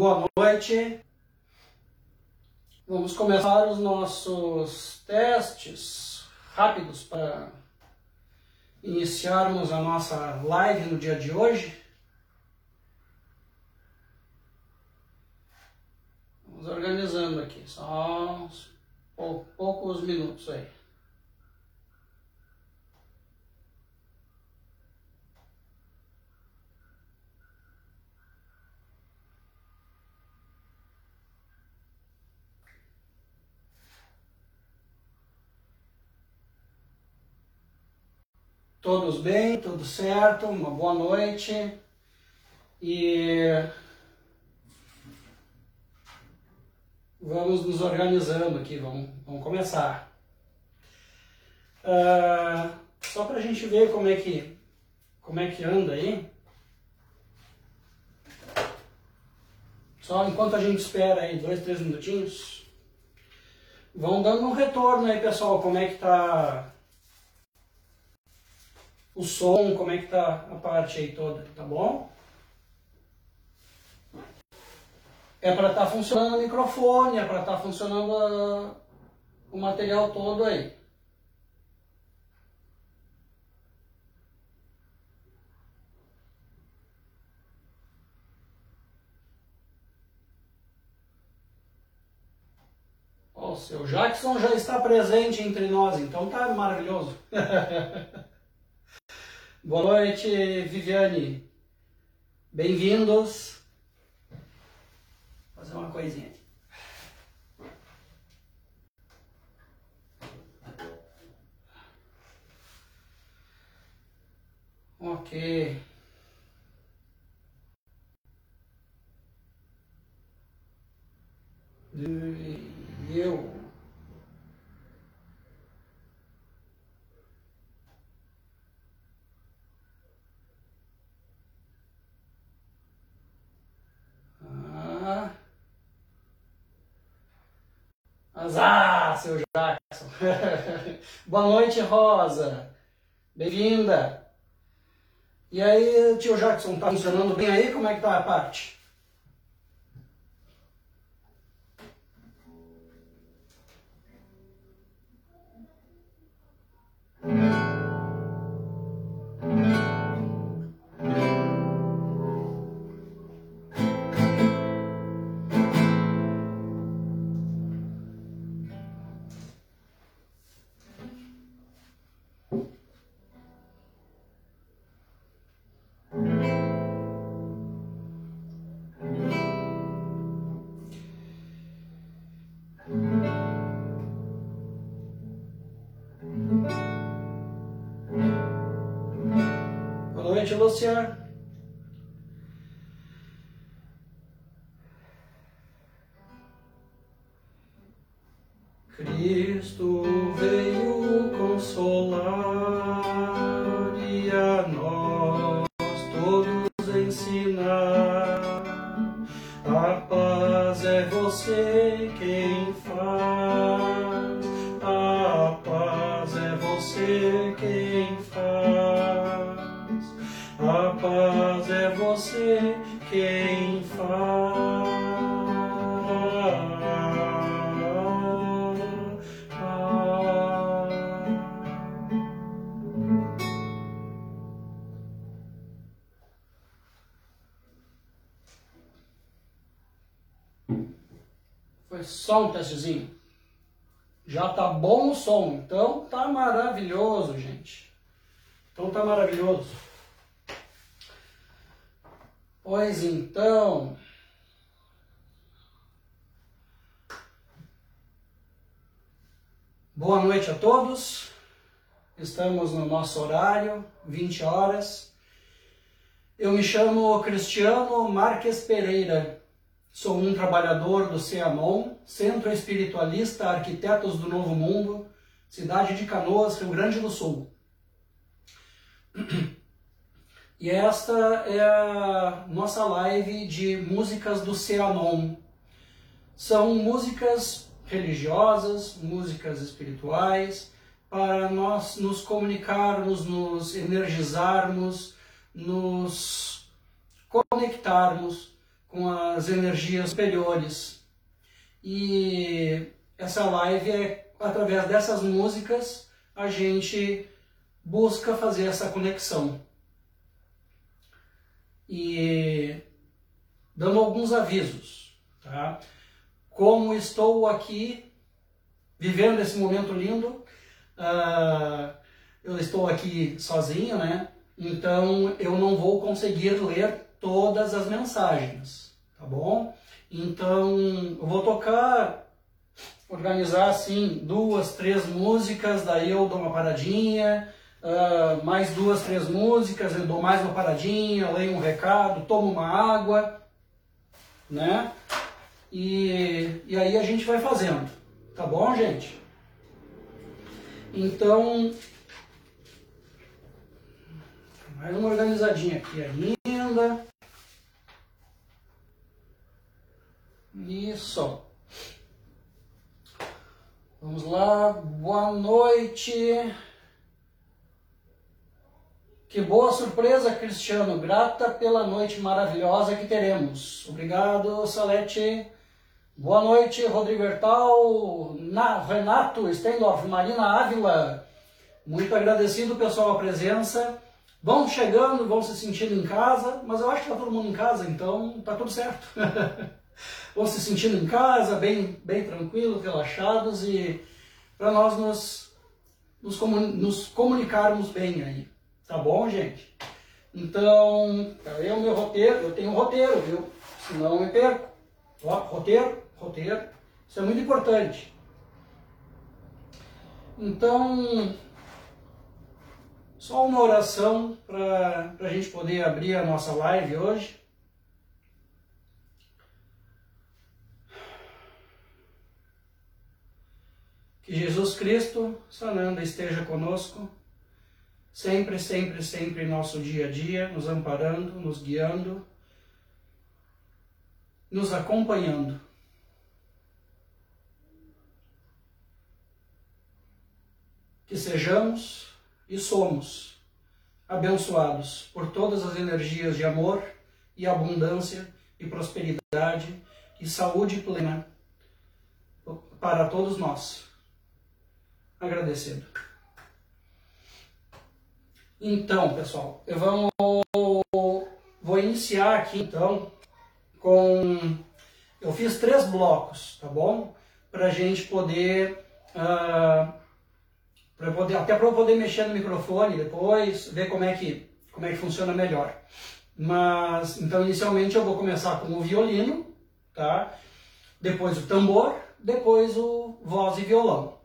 Boa noite. Vamos começar os nossos testes rápidos para iniciarmos a nossa live no dia de hoje. Vamos organizando aqui, só uns poucos minutos aí. Todos bem, tudo certo, uma boa noite. E vamos nos organizando aqui, vamos, vamos começar. Uh, só para a gente ver como é que como é que anda aí. Só enquanto a gente espera aí dois, três minutinhos, vão dando um retorno aí, pessoal, como é que tá o som, como é que tá a parte aí toda, tá bom? É para estar tá funcionando o microfone, é para estar tá funcionando a, o material todo aí. O seu Jackson já está presente entre nós, então tá maravilhoso. Boa noite, Viviane. Bem-vindos. Fazer uma coisinha. Ok. Eu Ah, seu Jackson. Boa noite, Rosa. Bem-vinda. E aí, tio Jackson, tá funcionando bem aí? Como é que tá a parte? Lúcia. Cristo veio consolar testezinho. Já tá bom o som, então tá maravilhoso, gente. Então tá maravilhoso. Pois então. Boa noite a todos. Estamos no nosso horário, 20 horas. Eu me chamo Cristiano Marques Pereira. Sou um trabalhador do CEANOM, Centro Espiritualista Arquitetos do Novo Mundo, cidade de Canoas, Rio Grande do Sul. E esta é a nossa live de músicas do Seanon. São músicas religiosas, músicas espirituais, para nós nos comunicarmos, nos energizarmos, nos conectarmos com as energias superiores. E essa live é através dessas músicas a gente busca fazer essa conexão. E dando alguns avisos, tá? Como estou aqui vivendo esse momento lindo, uh, eu estou aqui sozinho, né? Então eu não vou conseguir ler todas as mensagens, tá bom? Então eu vou tocar, organizar assim duas, três músicas, daí eu dou uma paradinha, uh, mais duas, três músicas, eu dou mais uma paradinha, leio um recado, tomo uma água, né? E, e aí a gente vai fazendo, tá bom, gente? Então, mais uma organizadinha aqui ainda. Isso. Vamos lá, boa noite. Que boa surpresa, Cristiano. Grata pela noite maravilhosa que teremos. Obrigado, Salete. Boa noite, Rodrigo Hertal, Na, Renato Stendorf, Marina Ávila. Muito agradecido, pessoal, a presença. Vão chegando, vão se sentindo em casa, mas eu acho que está todo mundo em casa, então está tudo certo. vão se sentindo em casa, bem, bem tranquilos, relaxados e para nós nos, nos, comun, nos comunicarmos bem aí. Tá bom, gente? Então, eu meu roteiro, eu tenho um roteiro, viu? Senão eu me perco. Ó, roteiro, roteiro, isso é muito importante. Então, só uma oração para a gente poder abrir a nossa live hoje. Que Jesus Cristo, Sananda, esteja conosco, sempre, sempre, sempre em nosso dia a dia, nos amparando, nos guiando, nos acompanhando. Que sejamos e somos abençoados por todas as energias de amor e abundância e prosperidade e saúde plena para todos nós. Agradecendo. Então, pessoal, eu vou iniciar aqui então com. Eu fiz três blocos, tá bom? Para a gente poder uh, para poder até para eu poder mexer no microfone depois, ver como é que como é que funciona melhor. Mas então inicialmente eu vou começar com o violino, tá? Depois o tambor, depois o voz e violão.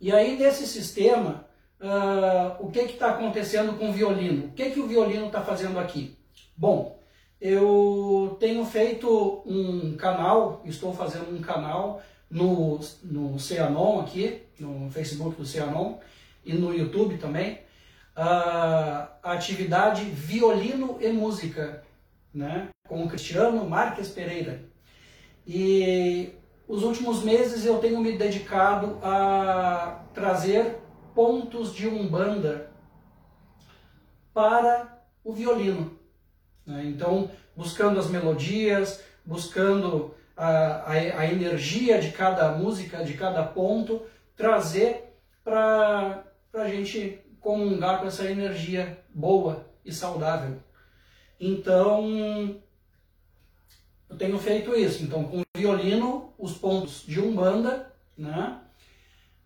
E aí nesse sistema, uh, o que está acontecendo com o violino? O que, que o violino está fazendo aqui? Bom, eu tenho feito um canal, estou fazendo um canal no, no Cianon aqui, no Facebook do Cianon e no YouTube também, a, atividade Violino e Música, né, com o Cristiano Marques Pereira. E os últimos meses eu tenho me dedicado a trazer pontos de umbanda para o violino. Né? Então, buscando as melodias, buscando a, a, a energia de cada música, de cada ponto, trazer para a gente comungar com essa energia boa e saudável. Então, eu tenho feito isso. Então, com violino, os pontos de Umbanda, né?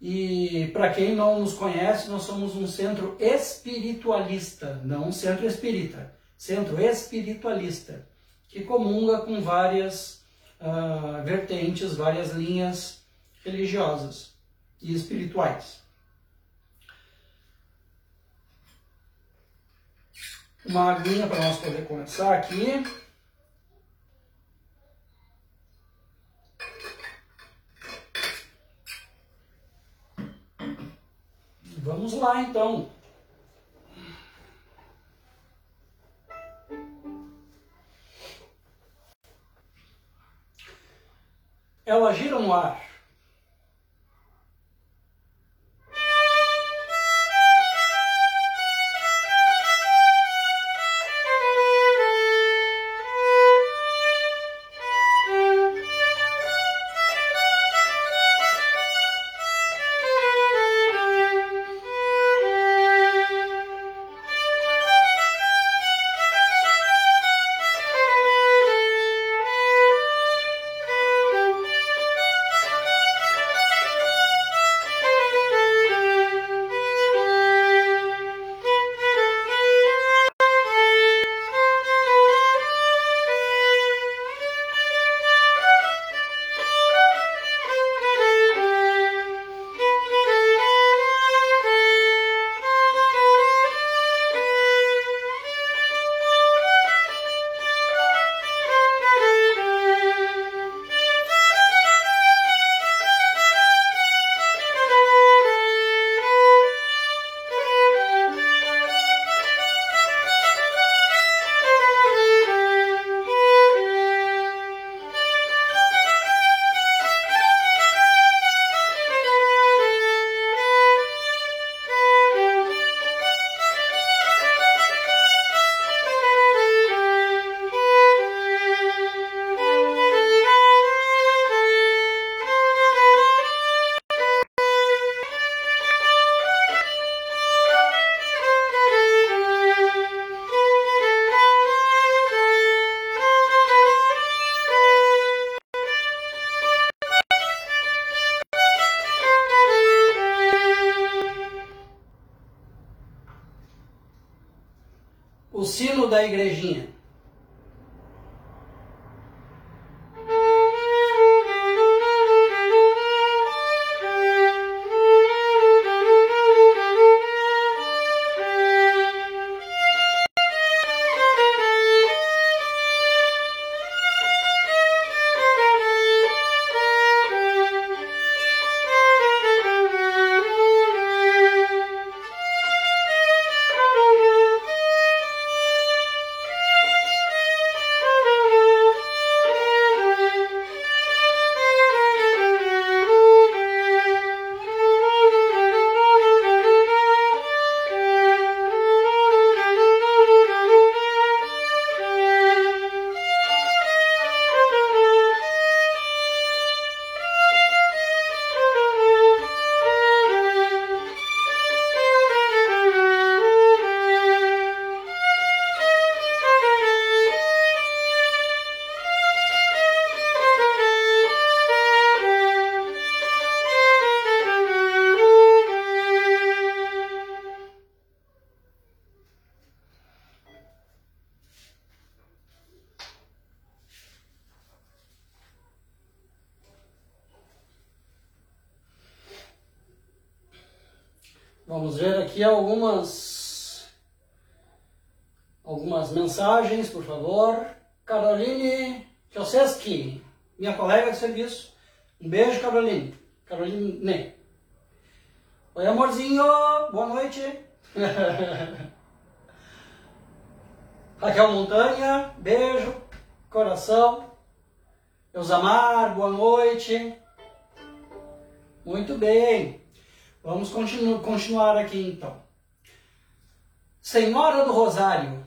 E para quem não nos conhece, nós somos um centro espiritualista, não um centro espírita, centro espiritualista, que comunga com várias uh, vertentes, várias linhas religiosas e espirituais. Uma aguinha para nós poder começar aqui. Vamos lá então. ela gira no ar. Mensagens, por favor. Caroline Joseski, minha colega de serviço. Um beijo, Caroline. Caroline. Oi, amorzinho. Boa noite. Raquel Montanha, beijo, coração. Eusamar, boa noite. Muito bem. Vamos continu continuar aqui então. Senhora do Rosário.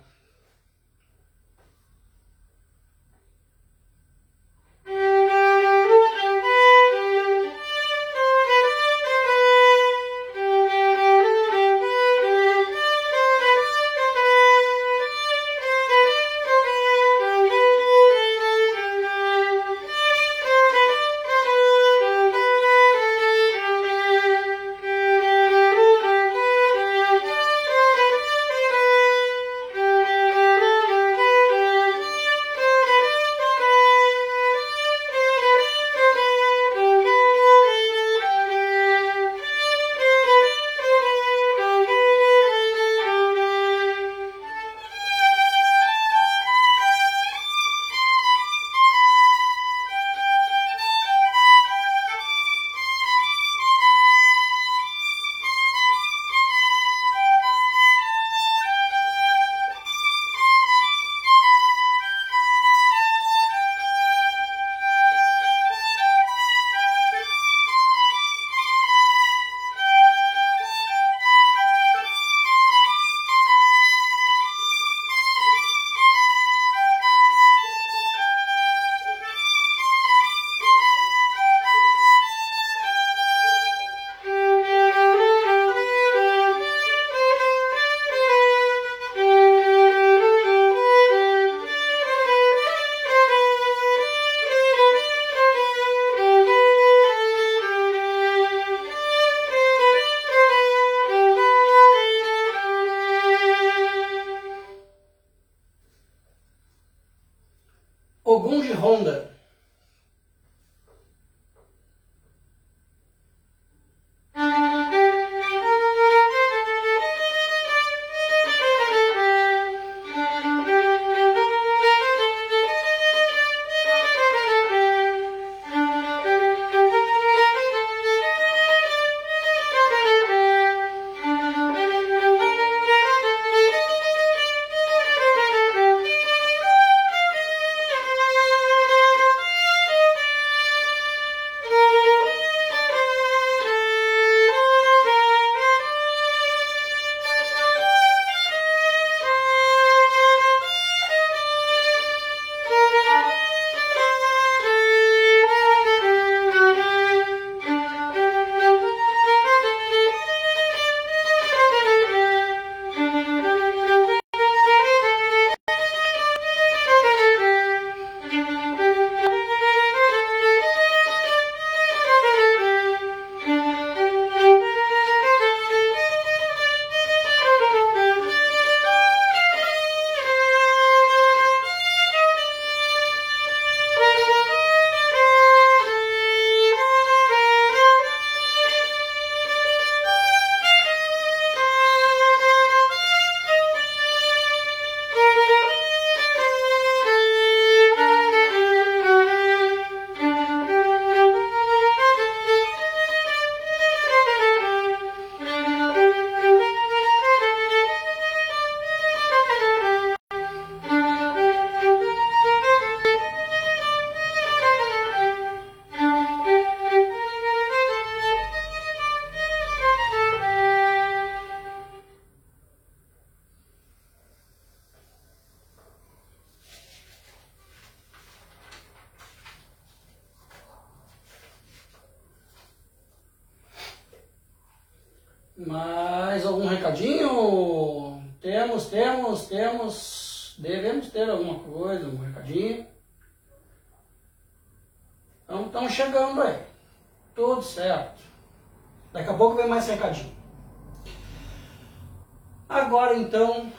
Agora então,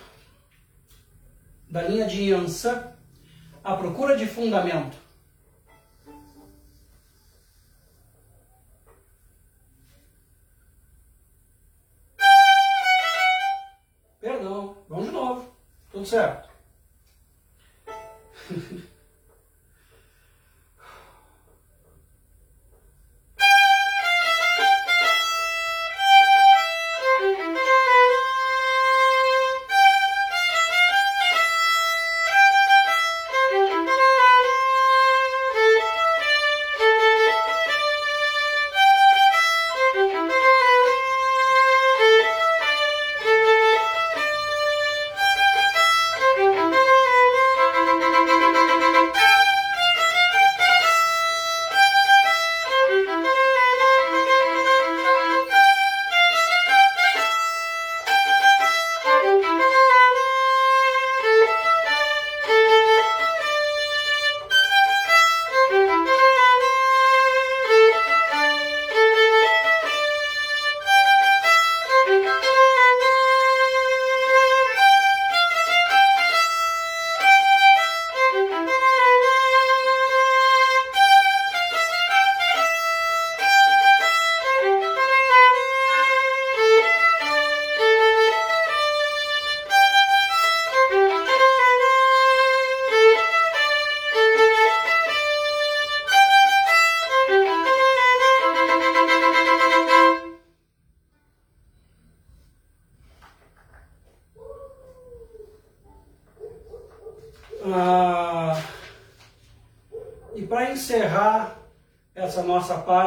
da linha de Yansan, a procura de fundamento. Perdão, vamos de novo. Tudo certo.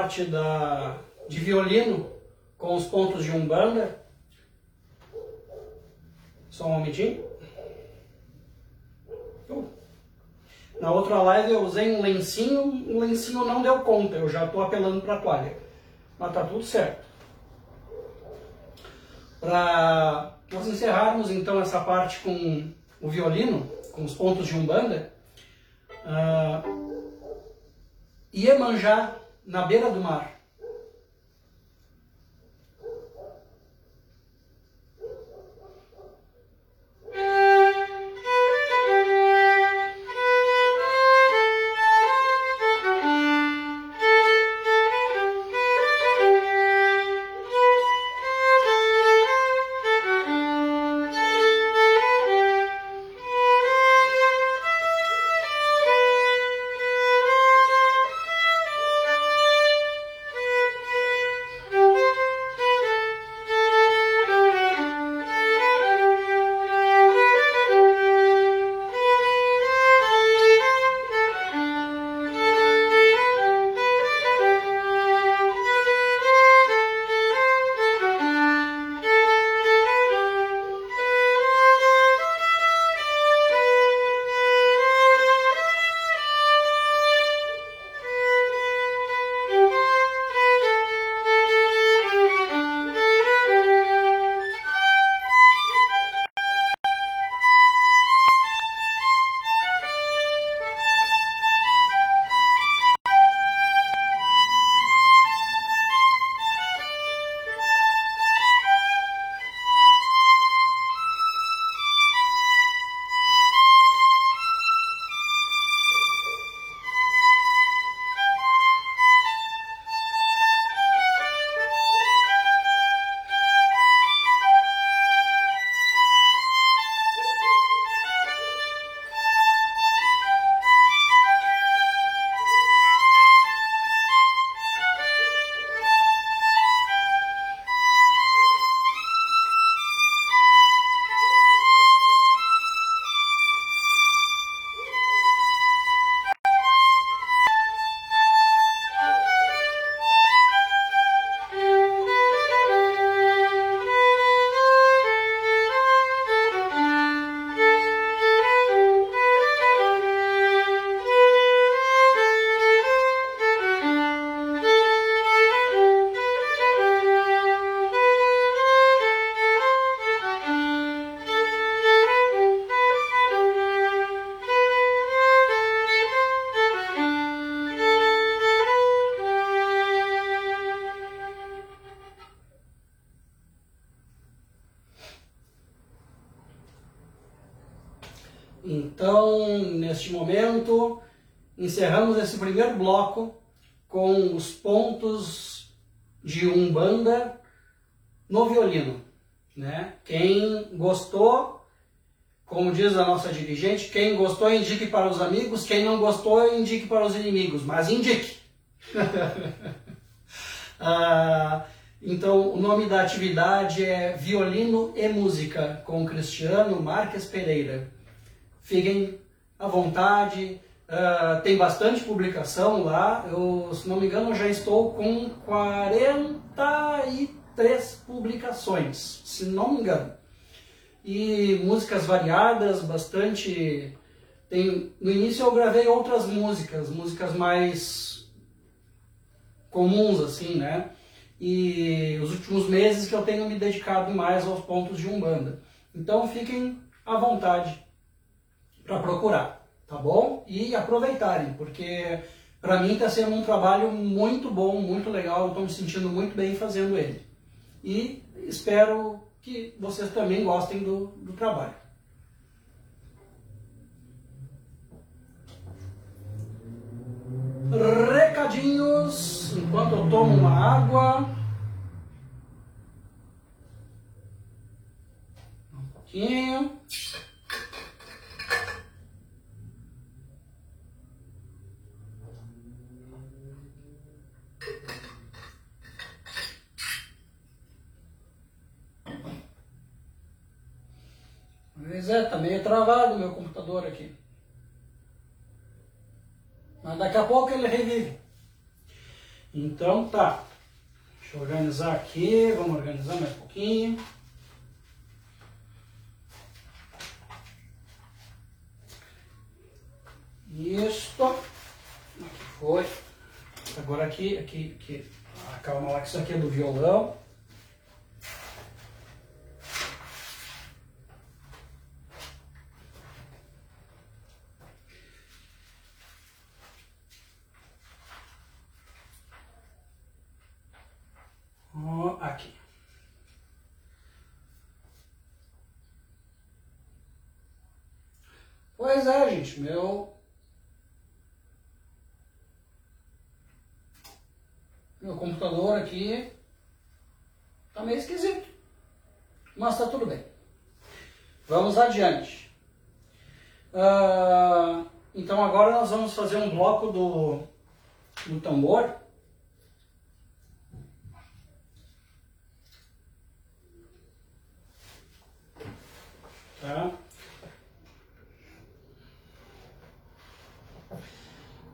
parte da, de violino com os pontos de umbanda, só um momentinho. Na outra live eu usei um lencinho, o lencinho não deu conta, eu já estou apelando para a toalha. Mas tá tudo certo. Para nós encerrarmos então essa parte com o violino, com os pontos de Umbanda, na beira do mar. Encerramos esse primeiro bloco com os pontos de Umbanda no violino. Né? Quem gostou, como diz a nossa dirigente, quem gostou indique para os amigos, quem não gostou indique para os inimigos, mas indique. ah, então, o nome da atividade é Violino e Música, com Cristiano Marques Pereira. Fiquem à vontade, uh, tem bastante publicação lá. Eu, se não me engano, já estou com 43 publicações, se não me engano. E músicas variadas, bastante. Tem, no início eu gravei outras músicas, músicas mais comuns, assim, né? e os últimos meses que eu tenho me dedicado mais aos pontos de Umbanda. Então fiquem à vontade para procurar, tá bom? E aproveitarem, porque para mim está sendo um trabalho muito bom, muito legal, estou me sentindo muito bem fazendo ele. E espero que vocês também gostem do, do trabalho. Recadinhos, enquanto eu tomo uma água. Um pouquinho. Pois é, tá meio travado o meu computador aqui. Mas daqui a pouco ele revive. Então tá. Deixa eu organizar aqui, vamos organizar mais um pouquinho. Isto. Aqui foi. Agora aqui, aqui, aqui. Ah, calma lá que isso aqui é do violão. Pois é, gente, meu. Meu computador aqui tá meio esquisito. Mas tá tudo bem. Vamos adiante. Uh, então agora nós vamos fazer um bloco do, do tambor. Tá?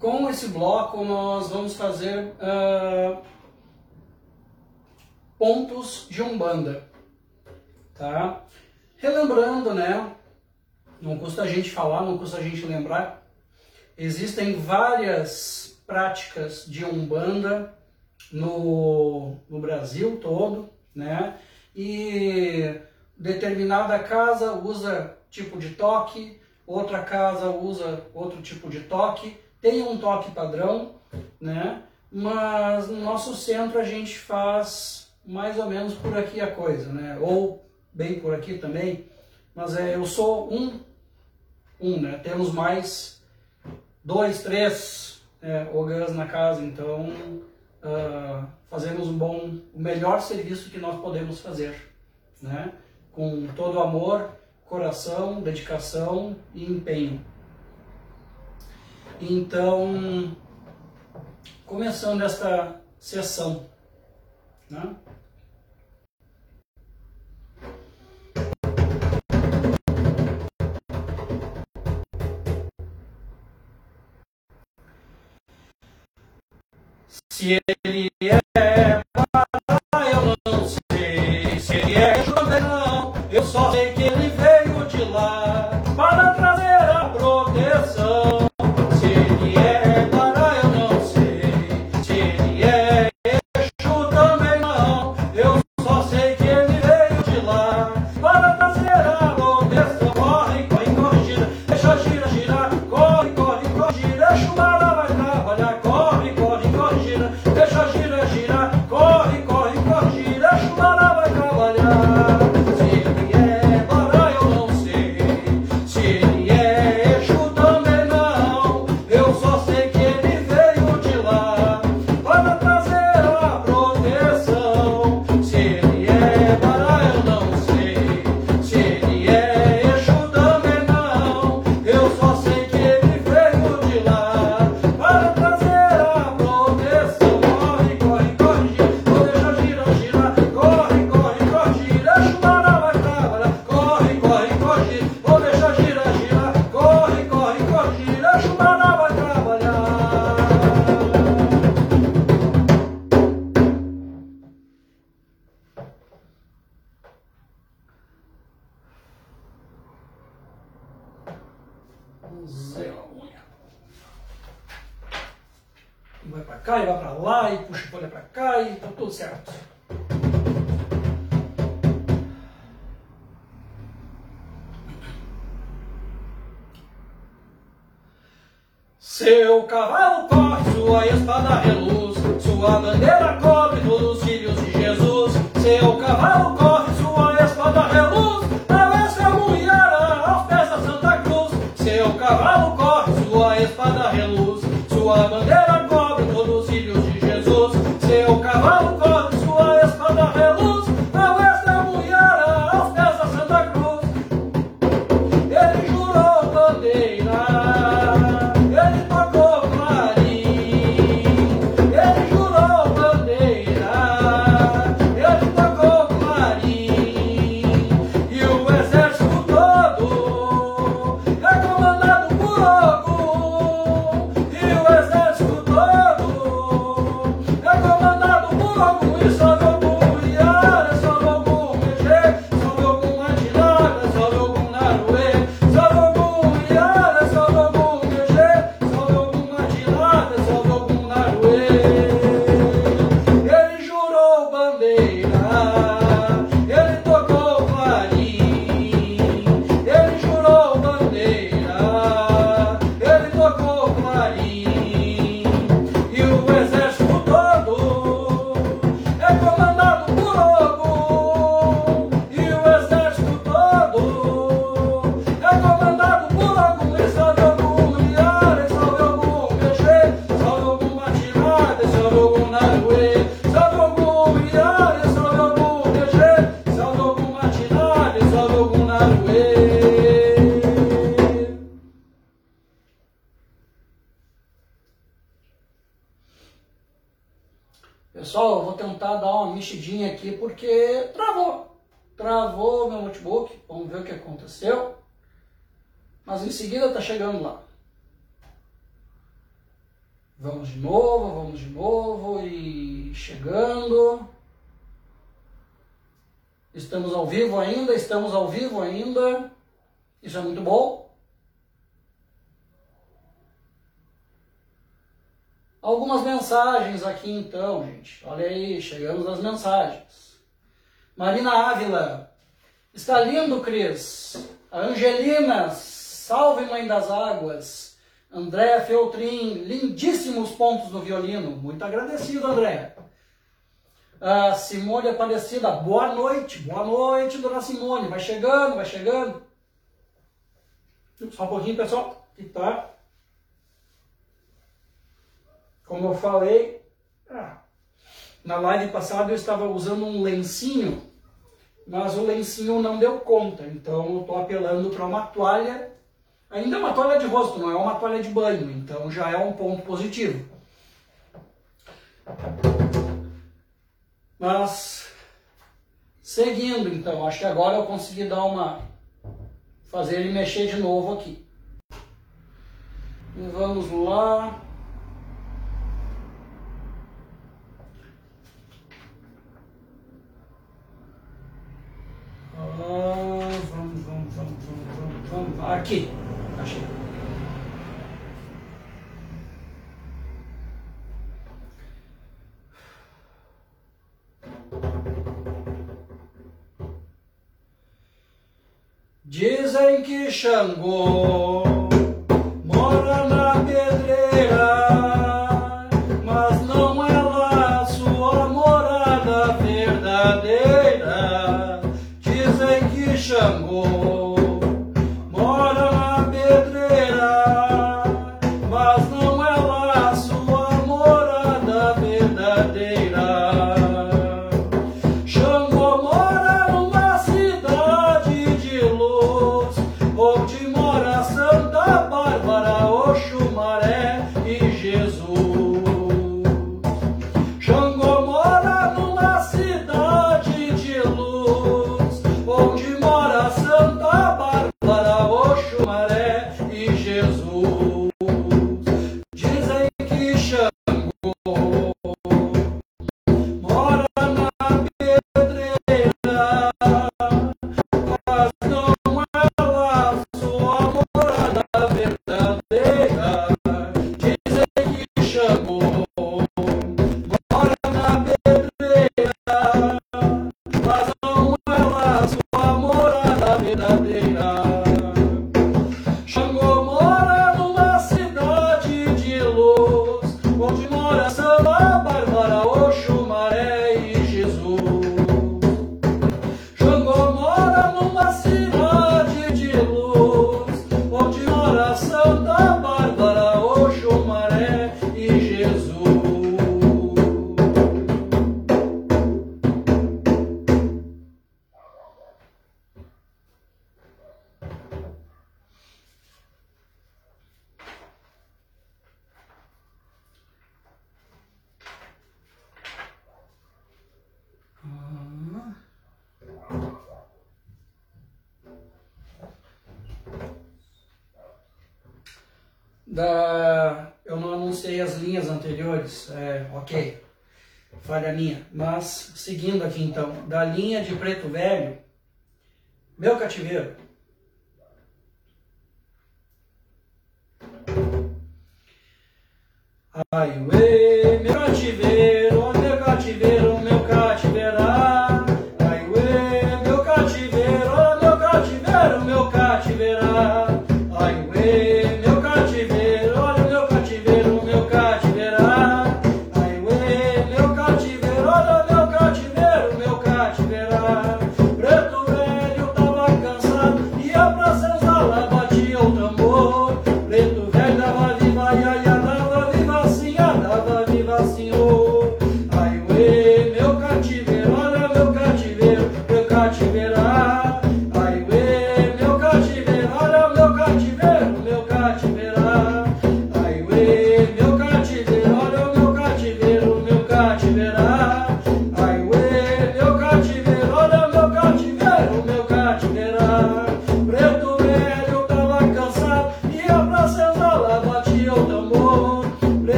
Com esse nós vamos fazer uh, pontos de Umbanda. Tá? Relembrando, né? Não custa a gente falar, não custa a gente lembrar. Existem várias práticas de Umbanda no, no Brasil todo, né? E determinada casa usa tipo de toque, outra casa usa outro tipo de toque tem um toque padrão, né? Mas no nosso centro a gente faz mais ou menos por aqui a coisa, né? Ou bem por aqui também. Mas é, eu sou um, um, né? Temos mais dois, três é, ogãs na casa, então uh, fazemos um bom, o melhor serviço que nós podemos fazer, né? Com todo amor, coração, dedicação e empenho. Então, começando esta sessão, né? Se ele é e puxa a folha para cá, e tá tudo certo. Seu cavalo corre, sua espada reluz, sua bandeira cobre todos os filhos de Jesus. Seu cavalo corre, sua espada reluz, travessa a mulher aos pés da Santa Cruz. Seu cavalo corre, sua espada reluz, sua bandeira mensagens aqui então, gente. Olha aí, chegamos às mensagens. Marina Ávila. Está lindo, Cris. Angelina. Salve, Mãe das Águas. Andréa Feltrin. Lindíssimos pontos no violino. Muito agradecido, André. A Simone Aparecida. Boa noite. Boa noite, dona Simone. Vai chegando, vai chegando. Só um pouquinho, pessoal. Que tá como eu falei, na live passada eu estava usando um lencinho, mas o lencinho não deu conta, então eu estou apelando para uma toalha, ainda é uma toalha de rosto, não é uma toalha de banho, então já é um ponto positivo. Mas, seguindo então, acho que agora eu consegui dar uma, fazer ele mexer de novo aqui. E vamos lá. Vamos, vamos, vamos, vamos, vamos, vamos. Aqui. Achei. Dizem que Xangô anteriores, é, ok, falha minha. Mas, seguindo aqui então, da linha de Preto Velho, meu cativeiro. Ai, E, meu cativeiro,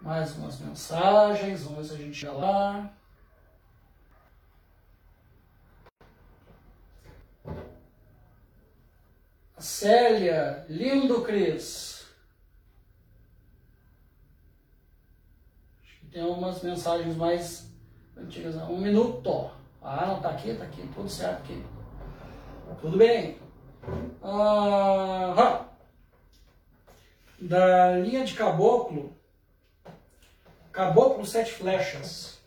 mais umas mensagens, umas a gente já lá. A Célia, lindo Cris. Acho que tem umas mensagens mais antigas. Um minuto. Ah, não, tá aqui, tá aqui, tudo certo aqui. Tudo bem. Ah, da linha de caboclo, Caboclo Sete Flechas.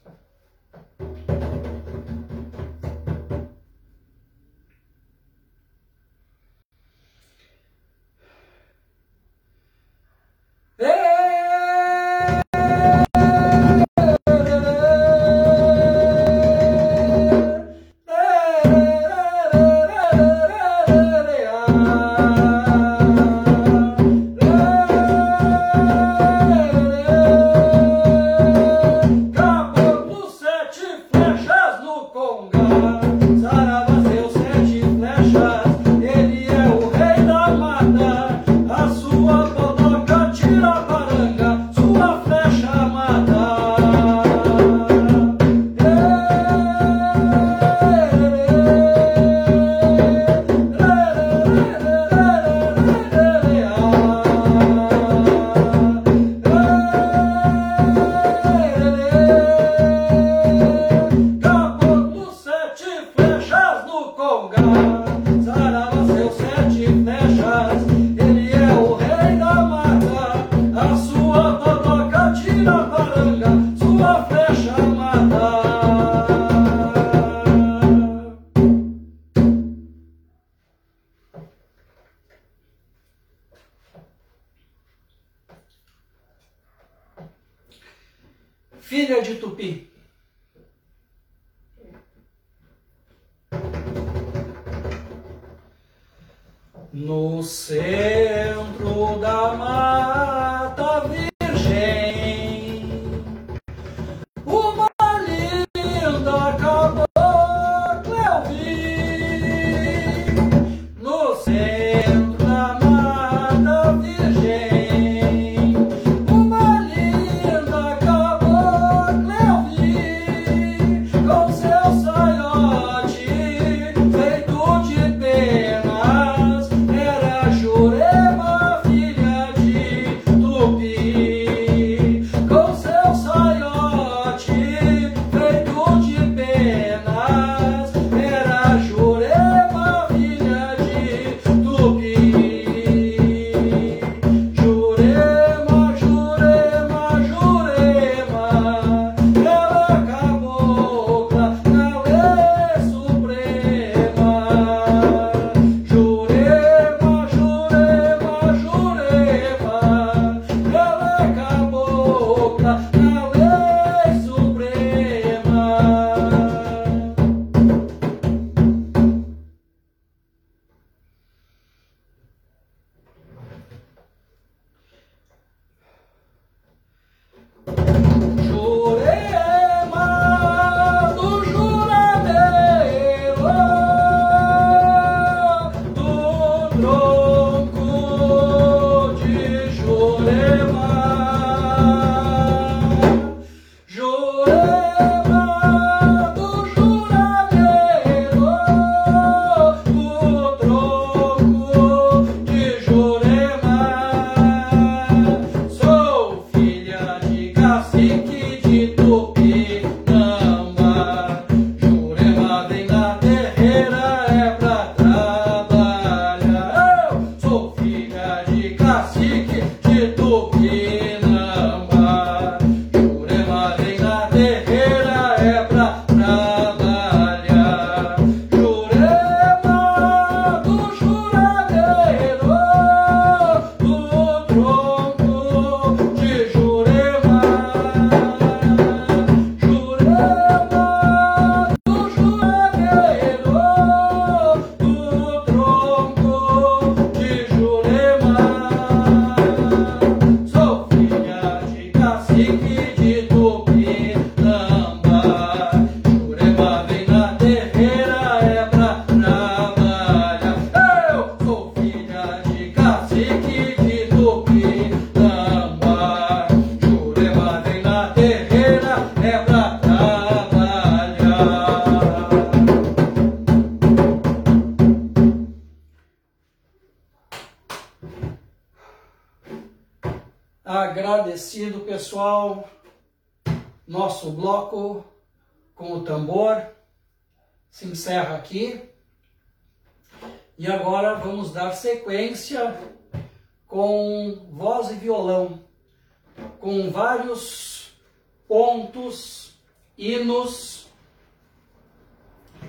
Pontos, hinos,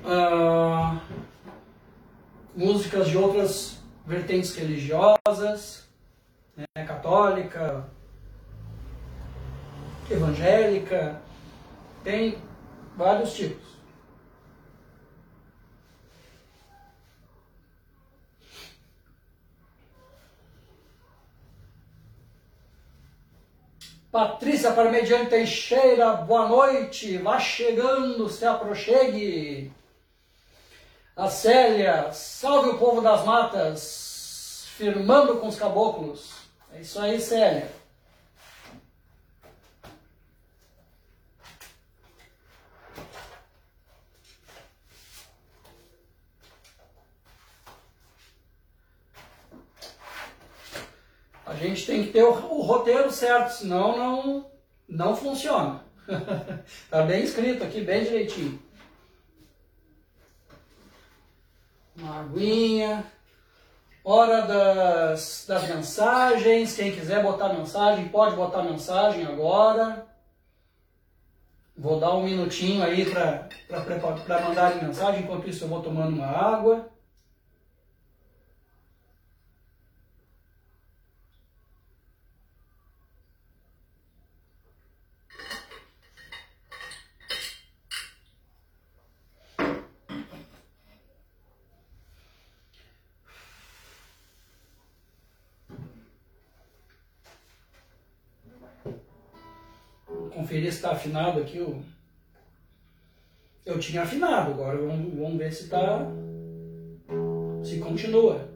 uh, músicas de outras vertentes religiosas, né, católica, evangélica, tem vários tipos. Patrícia Parmediano Teixeira, boa noite, vá chegando, se aproxegue. A Célia, salve o povo das matas, firmando com os caboclos. É isso aí, Célia. Gente tem que ter o, o roteiro certo, senão não, não funciona. tá bem escrito aqui, bem direitinho. Uma aguinha. Hora das, das mensagens. Quem quiser botar mensagem, pode botar mensagem agora. Vou dar um minutinho aí para mandar mensagem. Enquanto isso, eu vou tomando uma água. conferir se está afinado aqui. Eu, eu tinha afinado, agora vamos, vamos ver se está. se continua.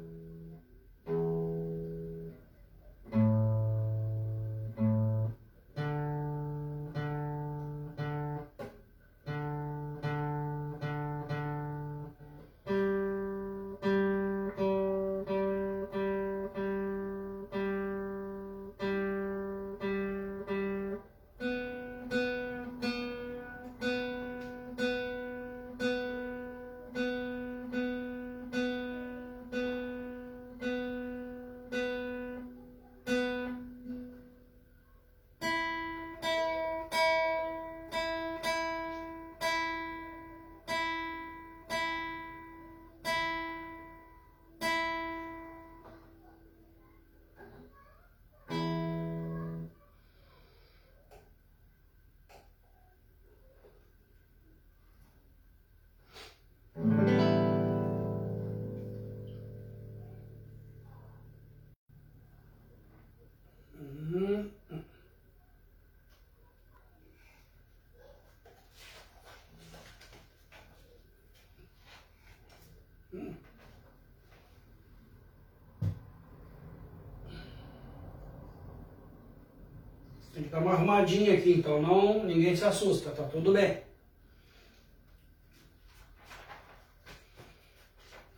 Arrumadinha aqui, então não, ninguém se assusta, tá tudo bem.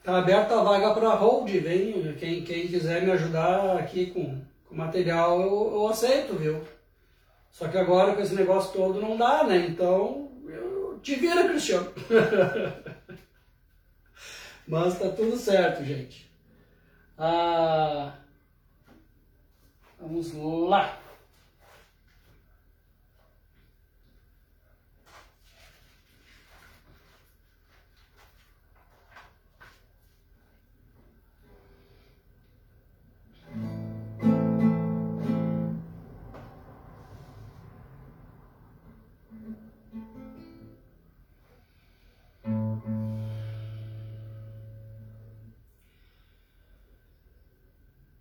Tá aberta a vaga para hold, vem, quem, quem quiser me ajudar aqui com, com material eu, eu aceito, viu? Só que agora com esse negócio todo não dá, né? Então, eu, te vira, Cristiano. Mas tá tudo certo, gente. Ah, vamos lá.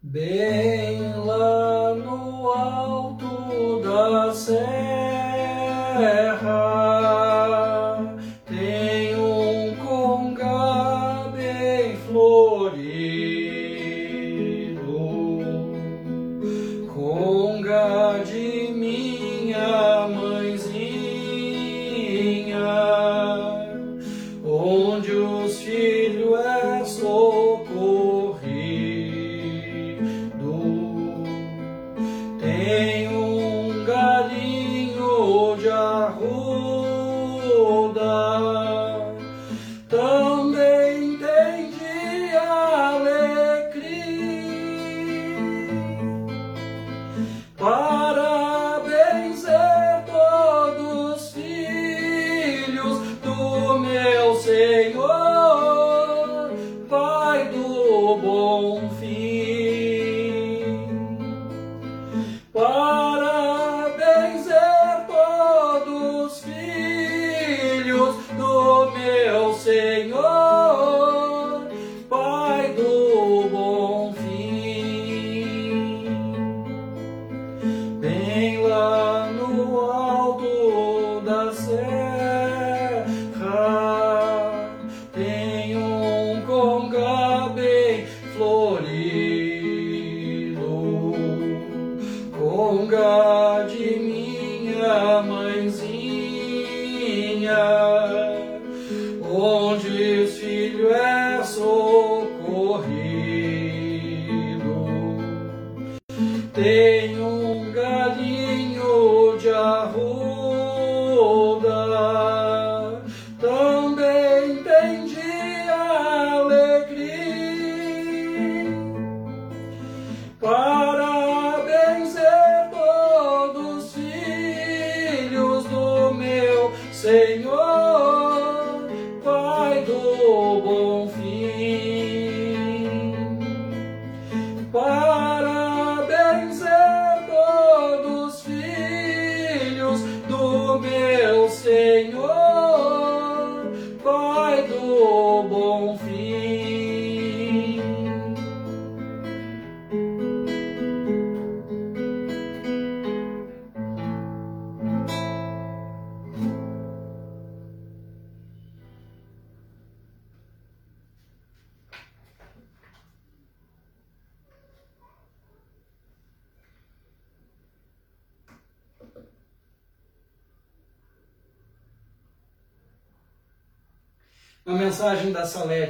Bem tenho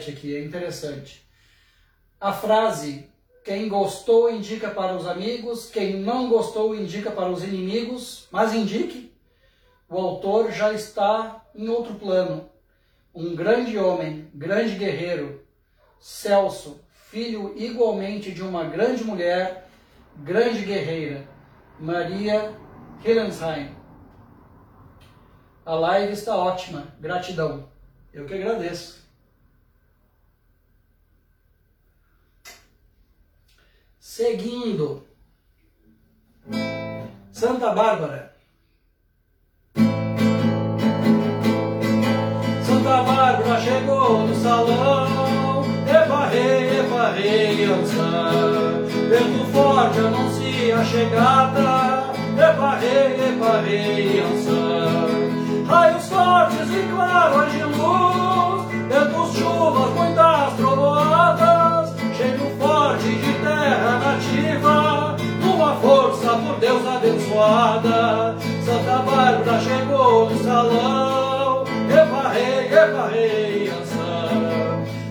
aqui, é interessante. A frase quem gostou indica para os amigos, quem não gostou indica para os inimigos, mas indique. O autor já está em outro plano. Um grande homem, grande guerreiro, Celso, filho igualmente de uma grande mulher, grande guerreira, Maria Hillensheim. A live está ótima, gratidão. Eu que agradeço. Seguindo. Santa Bárbara. Santa Bárbara chegou no salão. Evarrei, evarrei, ançã. Vento forte anuncia a chegada. Evarrei, evarrei, ançã. Raios fortes e claros de luz. Ventos, chuvas, muitas força por Deus abençoada. Santa Bárbara chegou no salão. Evarrei, evarrei, ançã.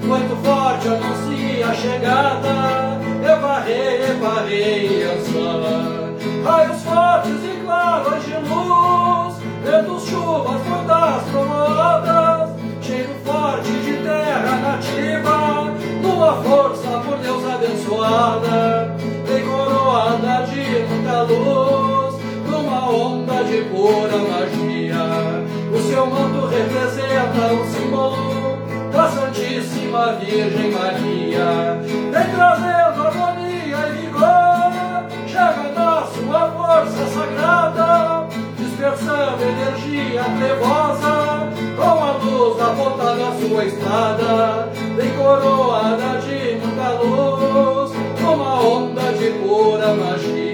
Muito forte anuncia a chegada. Evarrei, evarrei, ançã. Raios fortes e claros de luz. Ventos, chuvas, muitas trovoadas. Cheiro forte de terra nativa. Numa força por Deus abençoada. Luz. Numa onda de pura magia. O seu manto representa o símbolo da Santíssima Virgem Maria. Vem trazendo harmonia e vigor. Chega na sua força sagrada dispersando energia trevosa, com a luz da ponta da sua estrada, vem coroada de muita luz, numa onda de pura magia.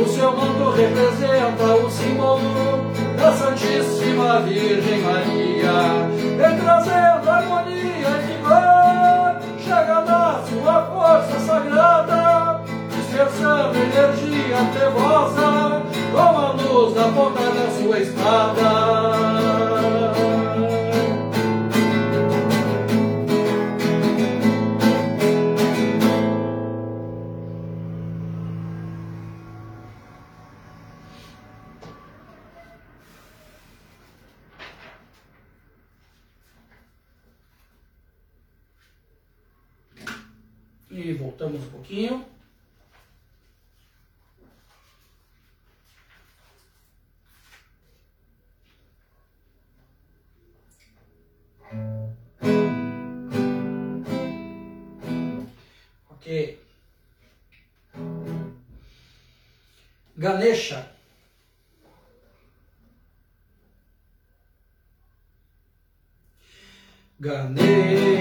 O seu manto representa o símbolo da Santíssima Virgem Maria, vem trazendo harmonia e vigor, chega na sua força sagrada, dispersando energia trevosa, com a luz da ponta da sua espada. Pouquinho. Ok. Ganesha. Ganesha.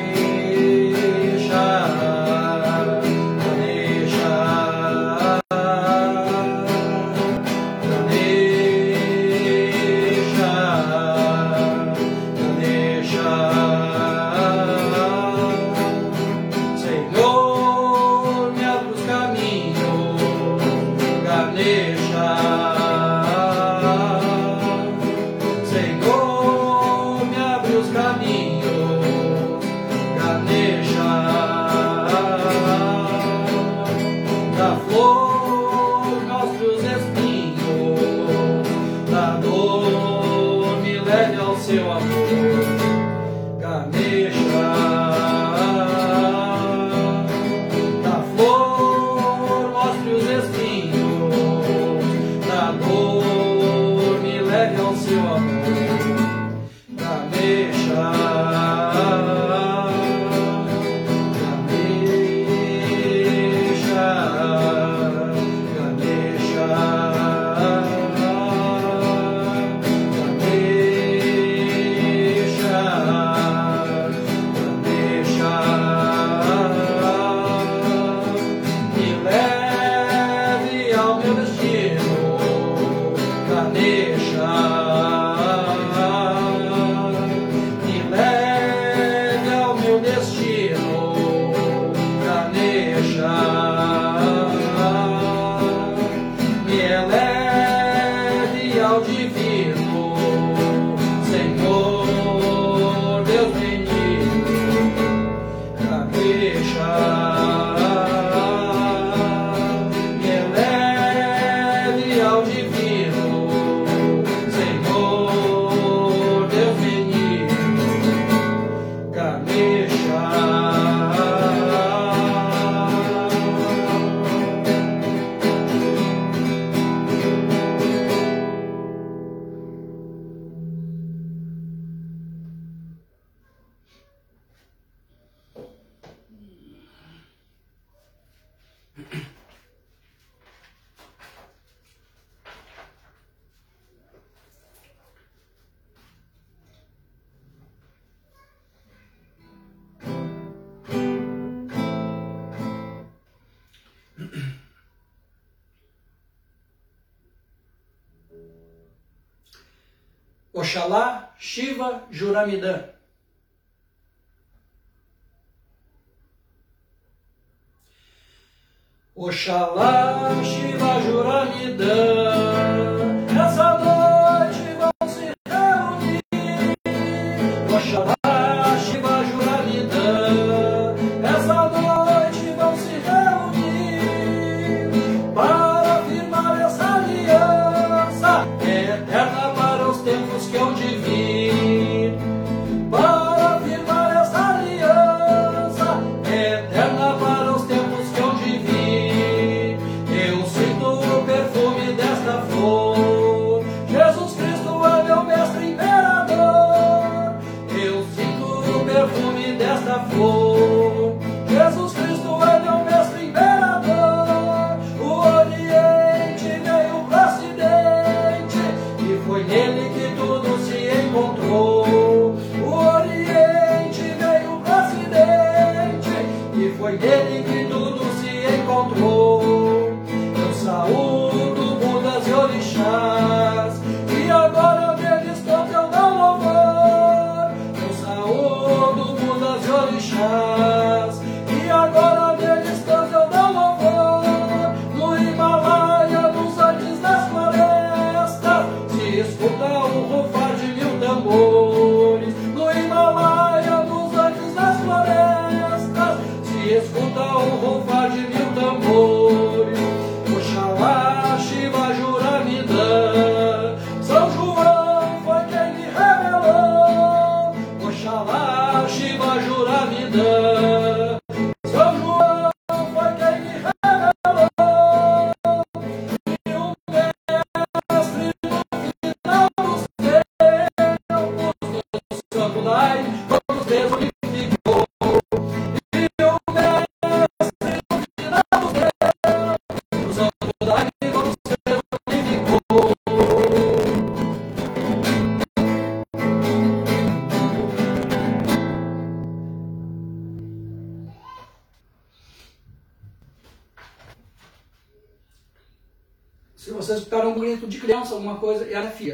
Oxalá, Shiva, Juramidã. Oxalá, Shiva, Juramidã.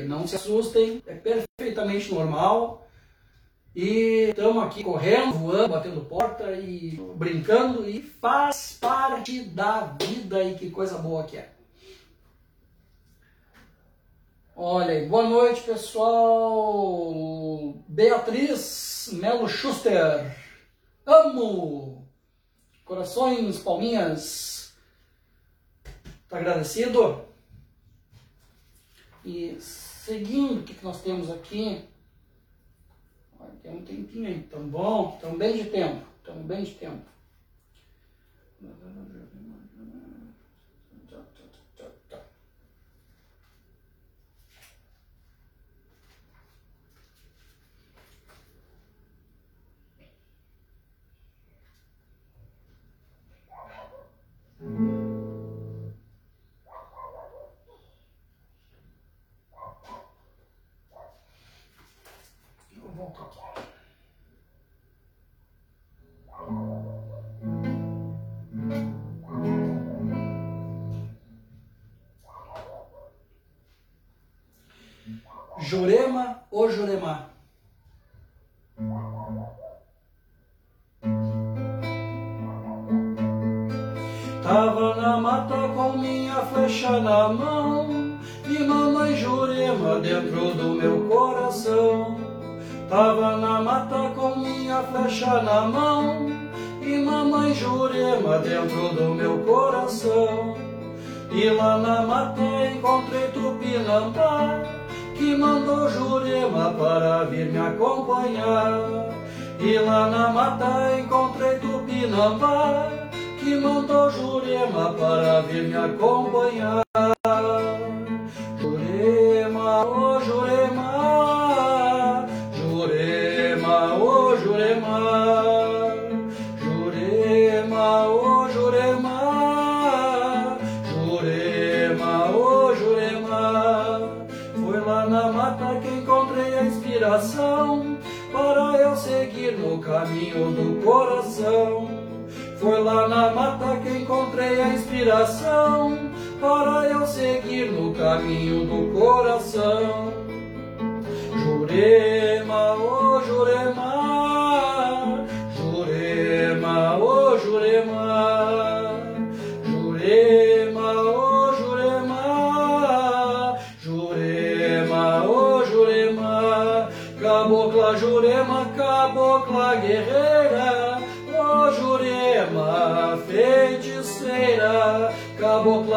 Não se assustem, é perfeitamente normal. E estamos aqui correndo, voando, batendo porta e brincando e faz parte da vida e que coisa boa que é. Olha aí, boa noite pessoal. Beatriz Melo Schuster. Amo. Corações, palminhas. Tá agradecido? E Seguindo, o que, que nós temos aqui? Tem um tempinho aí, tão bom, tão bem de tempo, tão bem de tempo. Na mão e mamãe Jurema dentro do meu coração. Tava na mata com minha flecha na mão e mamãe Jurema dentro do meu coração. E lá na mata encontrei Tupinambá que mandou Jurema para vir me acompanhar. E lá na mata encontrei Tupinambá, que mandou Jurema para vir me acompanhar.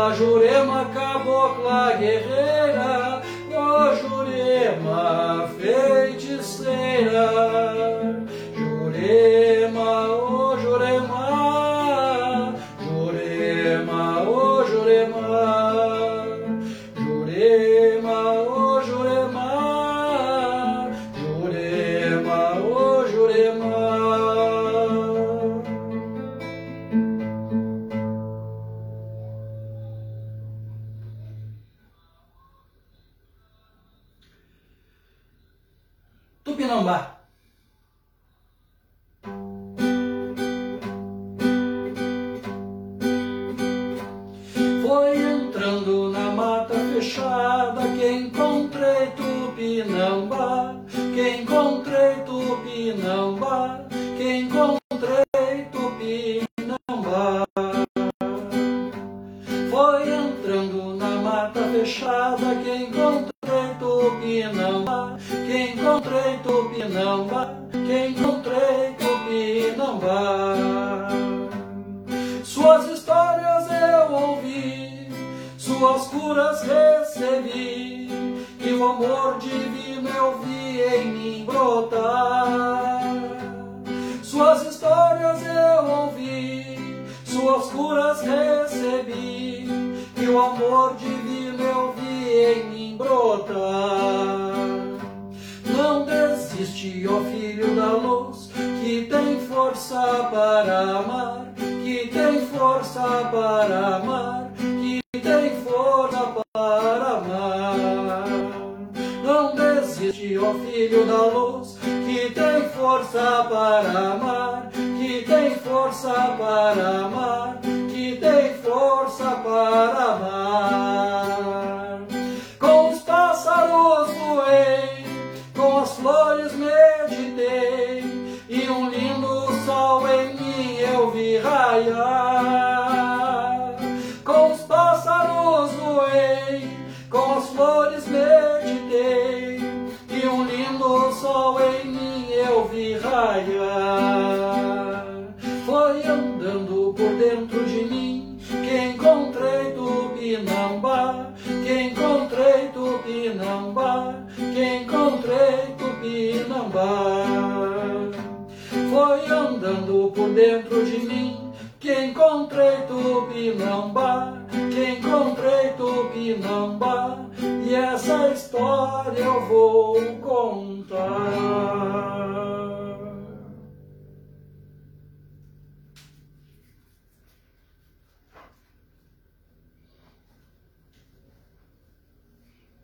բոկլա, ժուրե մակա բոկլա, գեղե Tupinambá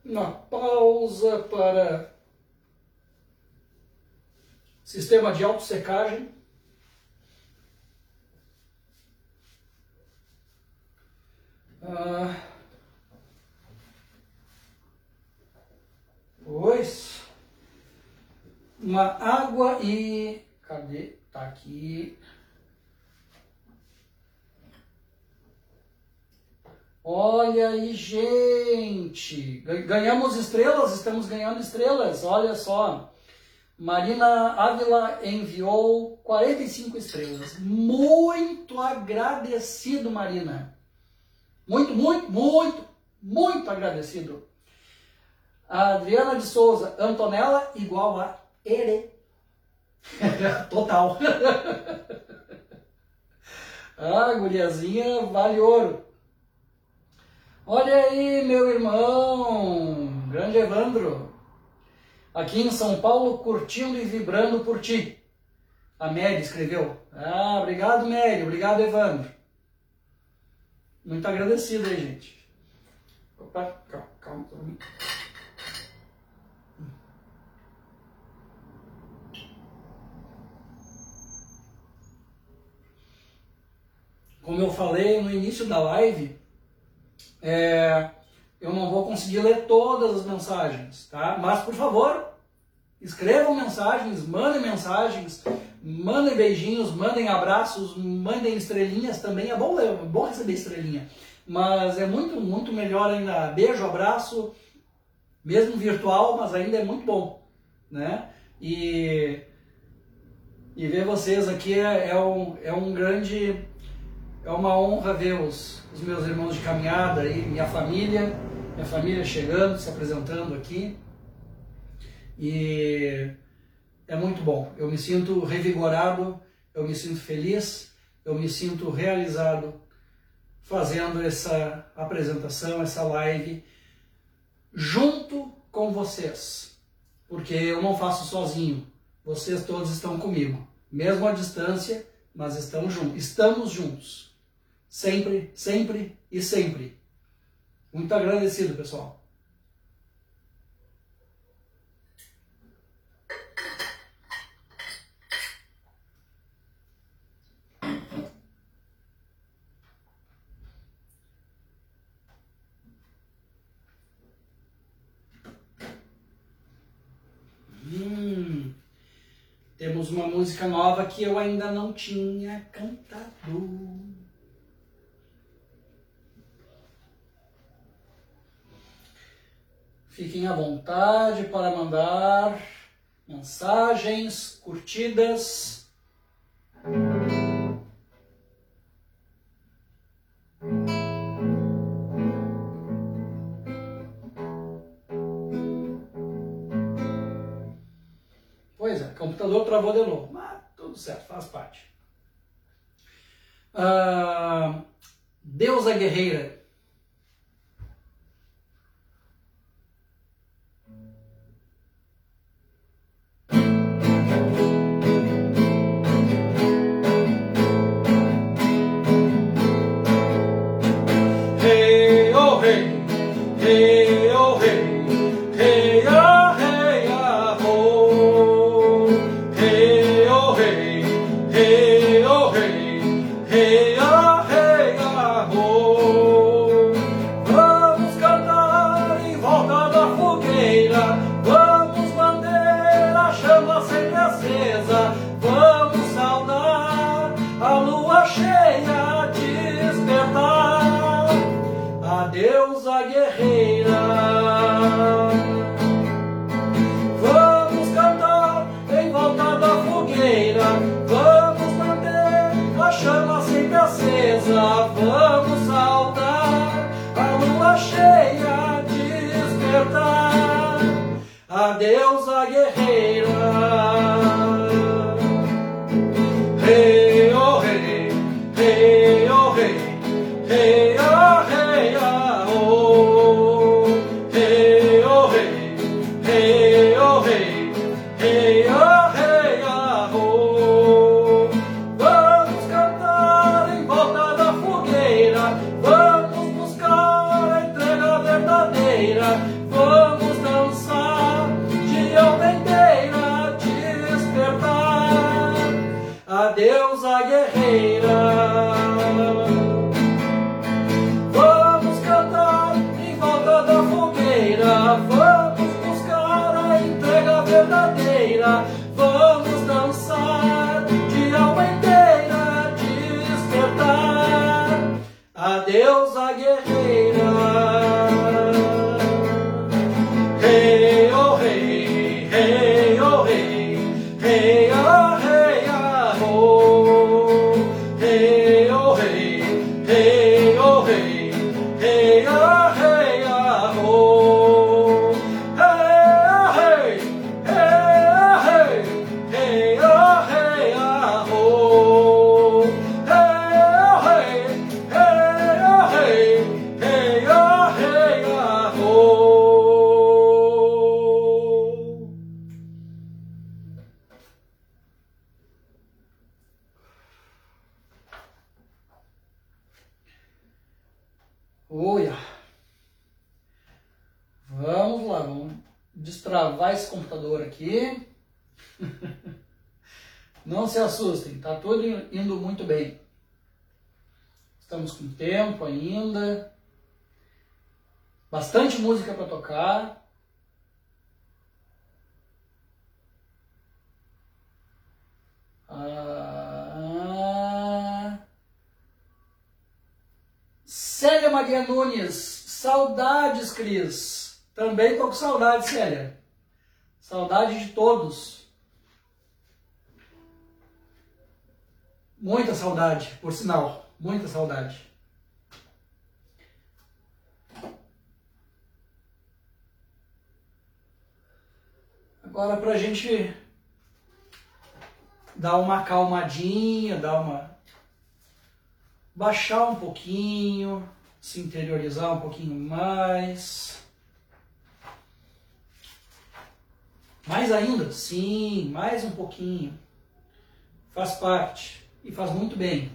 na pausa para sistema de autossecagem. Ah, pois uma água e cadê? Tá aqui. Olha aí, gente! Ganhamos estrelas, estamos ganhando estrelas, olha só. Marina Ávila enviou 45 estrelas. Muito agradecido, Marina. Muito, muito, muito, muito agradecido. A Adriana de Souza, Antonella igual a ele. Total. a ah, guriazinha vale ouro. Olha aí, meu irmão, grande Evandro, aqui em São Paulo, curtindo e vibrando por ti. A Mary escreveu. Ah, obrigado, Mary, obrigado, Evandro. Muito agradecido aí, gente. Opa, calma, calma. Como eu falei no início da live, é, eu não vou conseguir ler todas as mensagens, tá? Mas, por favor, escrevam mensagens, mandem mensagens, mandem beijinhos, mandem abraços, mandem estrelinhas também. É bom, ler, é bom receber estrelinha, mas é muito, muito melhor ainda. Beijo, abraço, mesmo virtual, mas ainda é muito bom, né? E, e ver vocês aqui é, é um, é um grande é uma honra ver os, os meus irmãos de caminhada e minha família, minha família chegando, se apresentando aqui. E é muito bom. Eu me sinto revigorado, eu me sinto feliz, eu me sinto realizado fazendo essa apresentação, essa live junto com vocês. Porque eu não faço sozinho. Vocês todos estão comigo, mesmo à distância, mas estão juntos. Estamos juntos. Sempre, sempre e sempre. Muito agradecido, pessoal. Temos uma música nova que eu ainda não tinha cantado. Fiquem à vontade para mandar mensagens, curtidas. computador travou de novo. Mas tudo certo, faz parte. Ah, Deus é guerreira. Não se assustem, está tudo indo muito bem. Estamos com tempo ainda, bastante música para tocar. Ah. Célia Maria Nunes, saudades, Cris. Também estou com saudade, Célia. Saudade de todos. Muita saudade, por sinal. Muita saudade. Agora para a gente dar uma acalmadinha, dar uma baixar um pouquinho, se interiorizar um pouquinho mais. Mais ainda? Sim, mais um pouquinho. Faz parte e faz muito bem.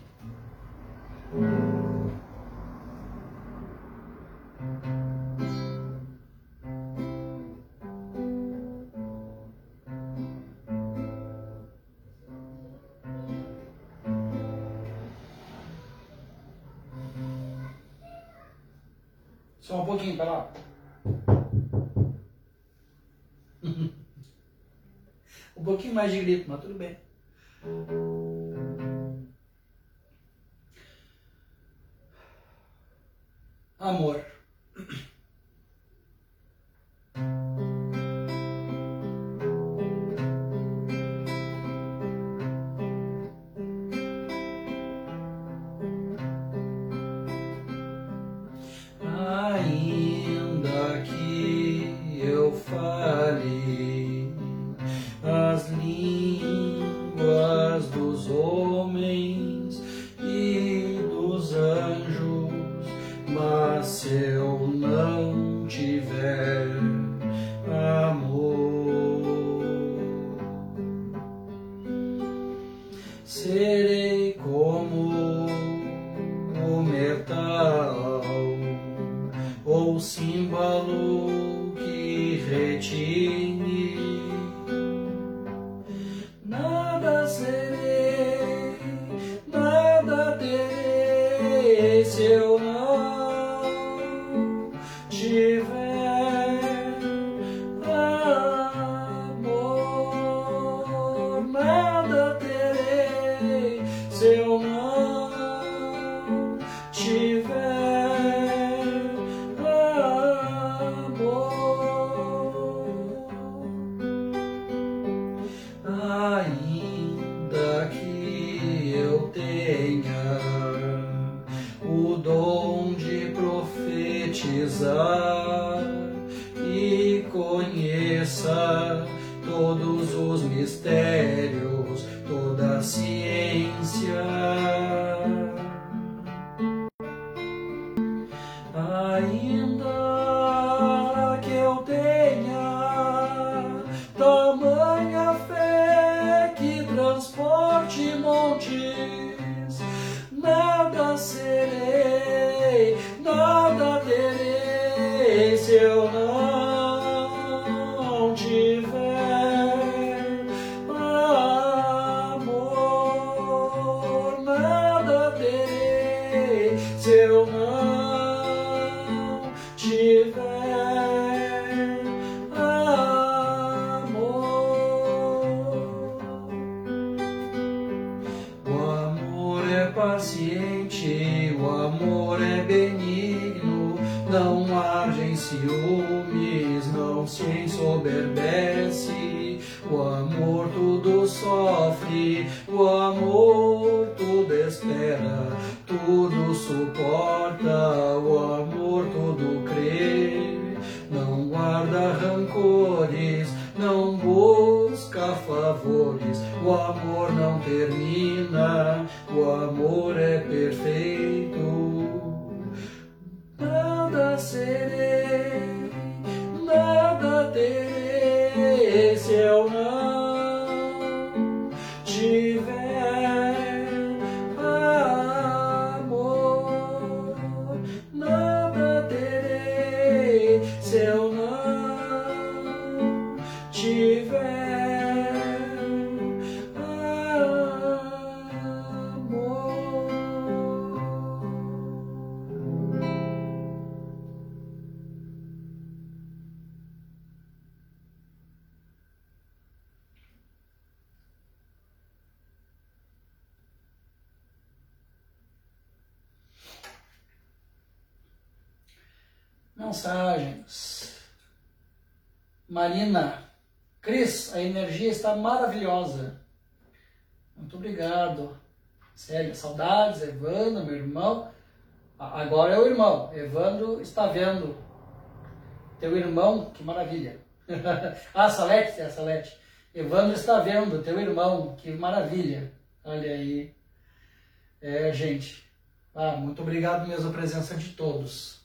Só um pouquinho, para lá. um pouquinho mais de grito, mas tudo bem. a luz que retira. Ah, Salete, é Salete. Evandro está vendo, teu irmão, que maravilha. Olha aí. É, gente. Ah, muito obrigado mesmo a presença de todos.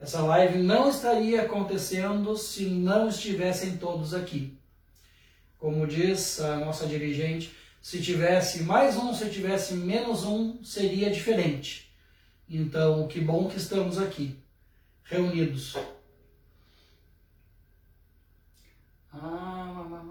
Essa live não estaria acontecendo se não estivessem todos aqui. Como diz a nossa dirigente, se tivesse mais um, se tivesse menos um, seria diferente. Então, que bom que estamos aqui, reunidos. Ah,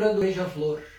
Cura do beija-flor.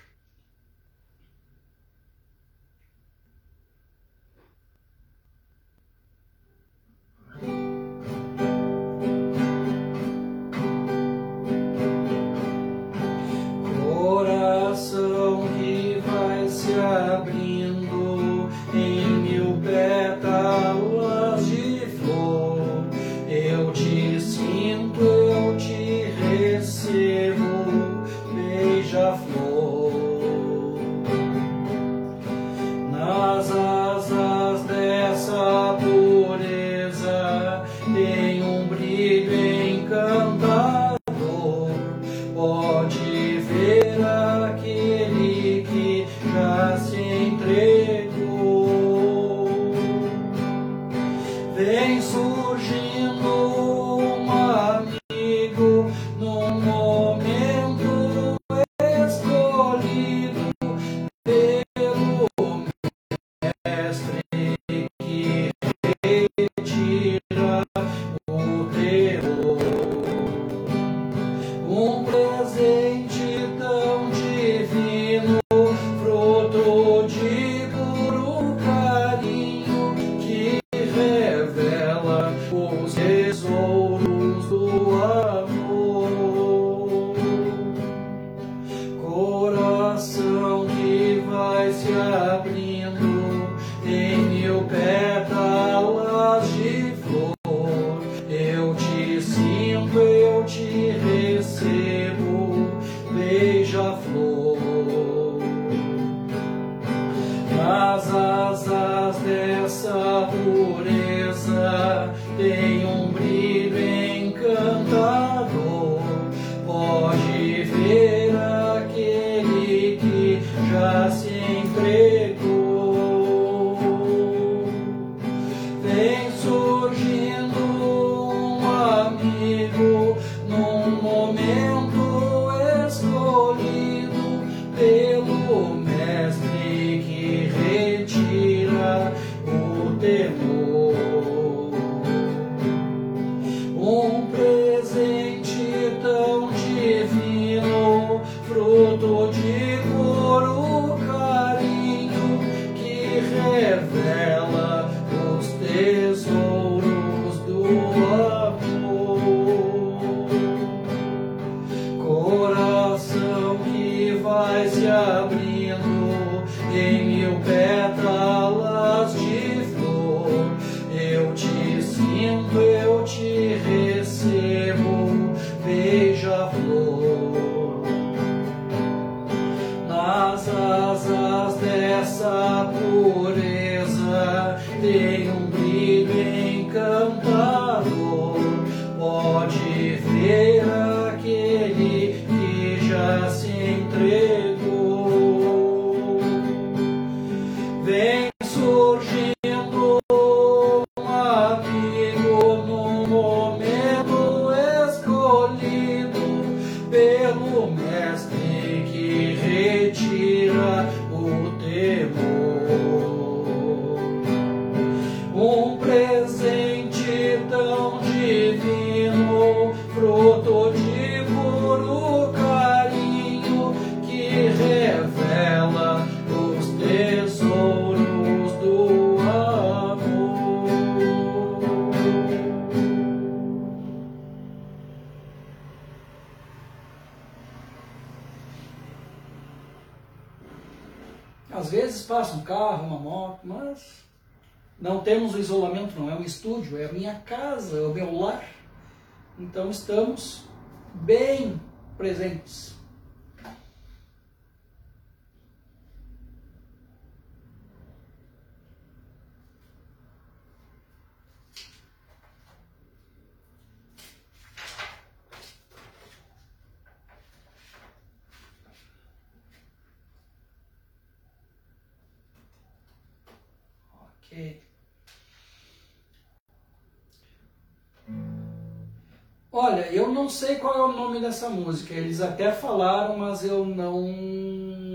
sei qual é o nome dessa música. Eles até falaram, mas eu não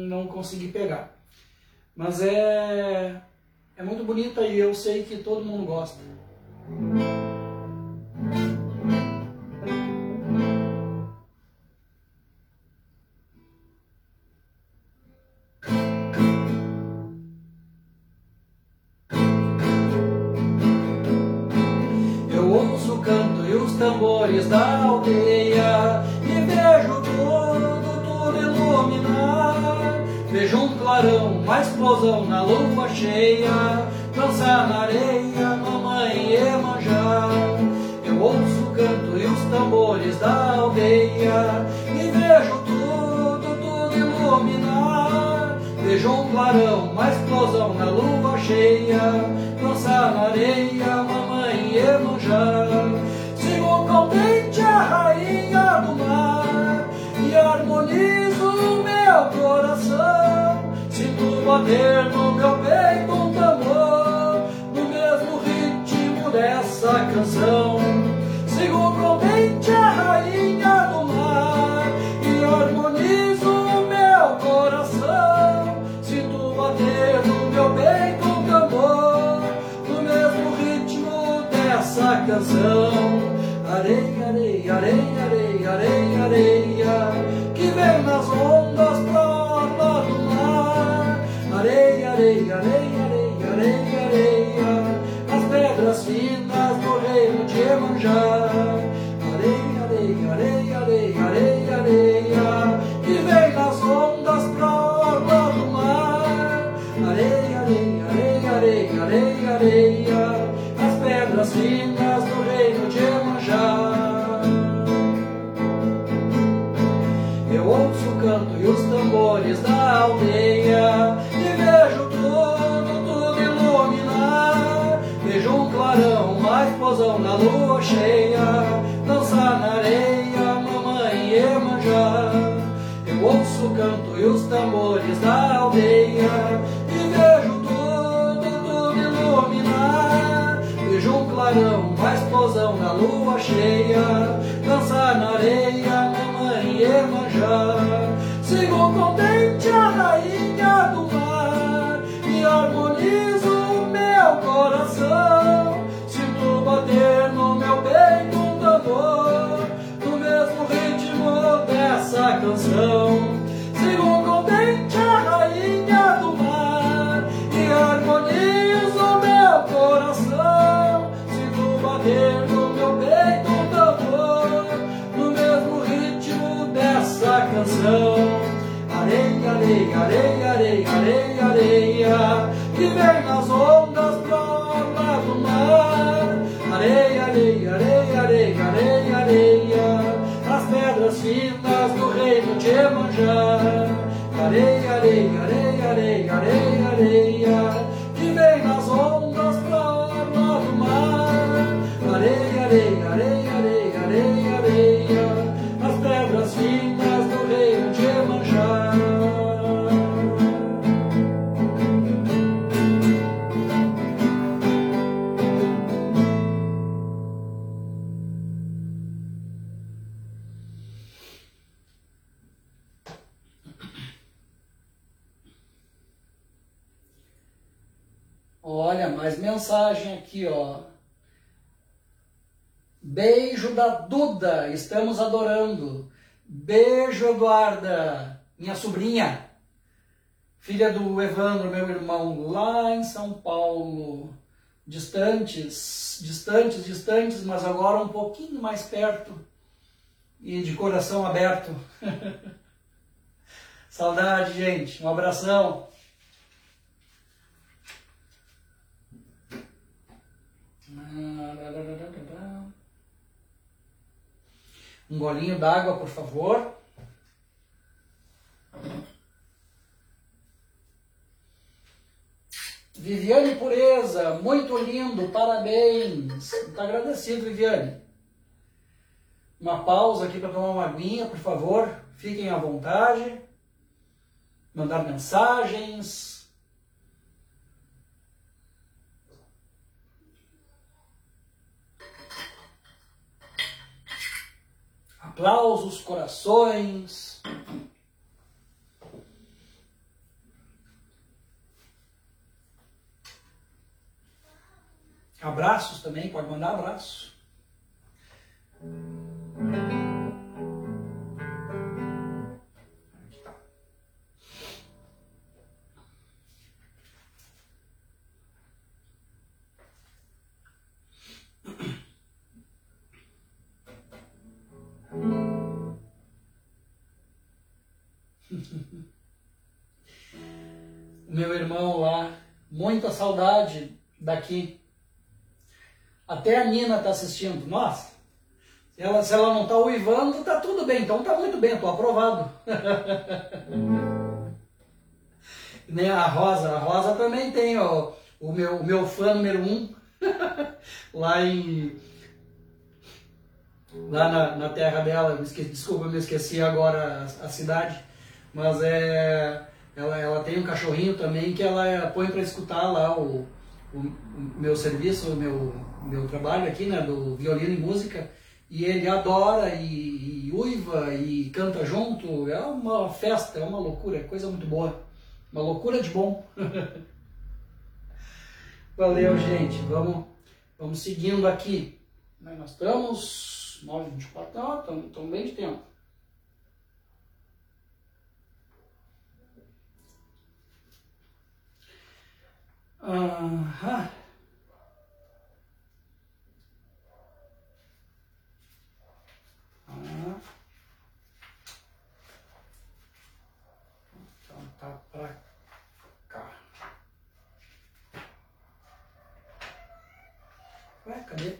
não consegui pegar. Mas é é muito bonita e eu sei que todo mundo gosta. change. areia, areia, areia, areia, que vem anjo Eduarda, minha sobrinha, filha do Evandro, meu irmão, lá em São Paulo, distantes, distantes, distantes, mas agora um pouquinho mais perto e de coração aberto. Saudade, gente. Um abração. Um golinho d'água, por favor. Viviane Pureza, muito lindo, parabéns. Muito agradecido, Viviane. Uma pausa aqui para tomar uma aguinha, por favor. Fiquem à vontade. Mandar mensagens. Aplausos, corações. Abraços também, pode mandar abraço. Tá. Meu irmão lá, muita saudade daqui até a Nina está assistindo. Nossa, se ela, se ela não está uivando, está tudo bem. Então está muito bem, estou aprovado. Nem a Rosa. A Rosa também tem ó, o, meu, o meu fã número um. lá em. Lá na, na terra dela. Esqueci, desculpa, me esqueci agora a, a cidade. Mas é. Ela, ela tem um cachorrinho também que ela põe para escutar lá o, o, o meu serviço, o meu, meu trabalho aqui, né, do violino e música, e ele adora e, e, uiva e canta junto. É uma festa, é uma loucura, é coisa muito boa. Uma loucura de bom. Valeu, gente. Vamos, vamos seguindo aqui. Nós estamos 9h24, não, estamos, estamos bem de tempo. Aham. Ah. Então tá pra cá. Ué, cadê?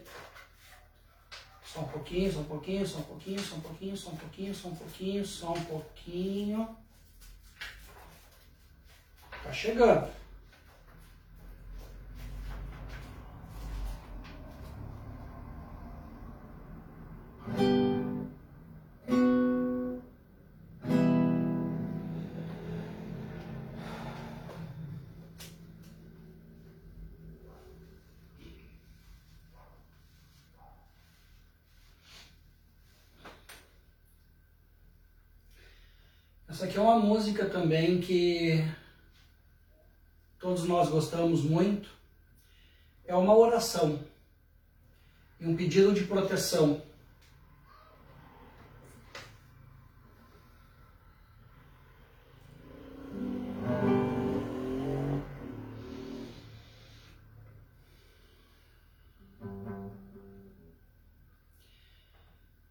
Só um pouquinho, só um pouquinho, só um pouquinho, só um pouquinho, só um pouquinho, só um pouquinho, só um pouquinho. Tá chegando. Música também que todos nós gostamos muito. É uma oração e um pedido de proteção.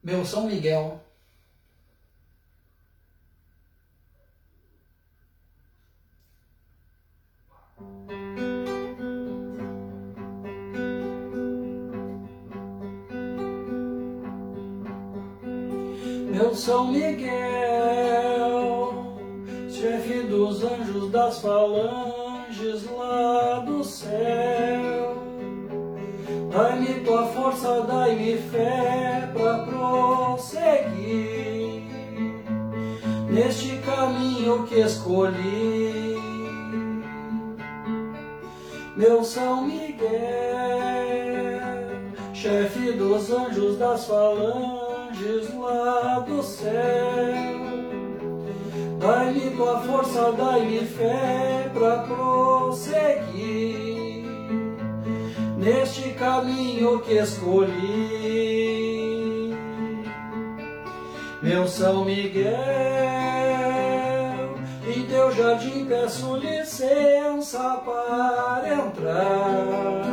Meu São Miguel, São Miguel, em teu jardim peço licença para entrar.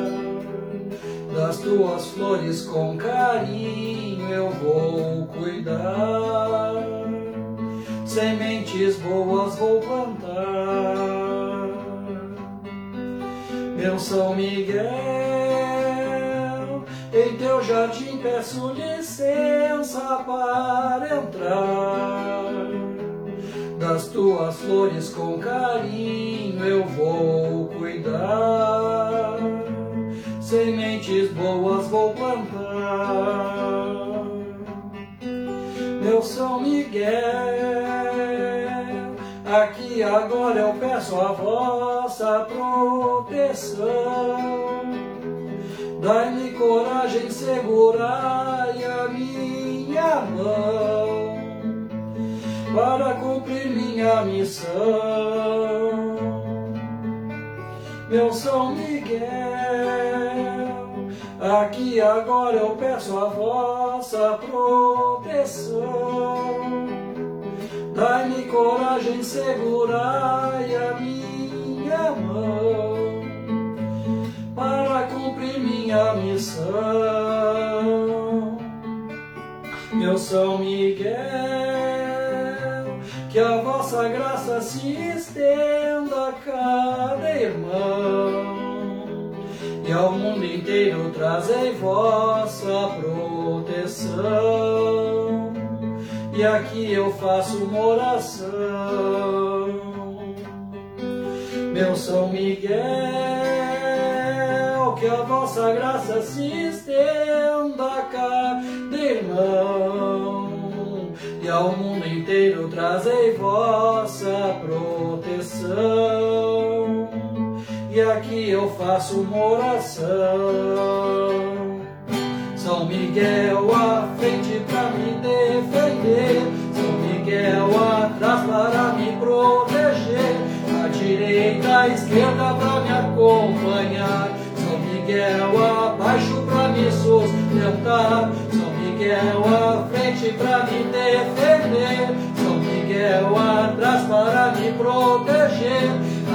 Das tuas flores com carinho eu vou cuidar. Sementes boas vou plantar. Meu São Miguel, Em teu jardim peço licença para entrar. Das tuas flores com carinho eu vou cuidar. Sementes boas vou plantar. Meu São Miguel, aqui agora eu peço a vossa proteção Dai-me coragem, segurai a minha mão para cumprir minha missão. Meu São Miguel, aqui agora eu peço a vossa proteção. Dai-me coragem, segurai a minha mão para cumprir minha missão. Meu São Miguel, que a vossa graça se estenda a cada irmão e ao mundo inteiro trazei vossa proteção. E aqui eu faço uma oração. Meu São Miguel, que a vossa graça se estenda cada irmão e ao mundo inteiro trazei vossa proteção. E aqui eu faço uma oração. São Miguel à frente para me defender, São Miguel atrás para me proteger, à direita, à esquerda para me acompanhar. Miguel abaixo para me sustentar, São Miguel à frente para me defender, São Miguel atrás para me proteger,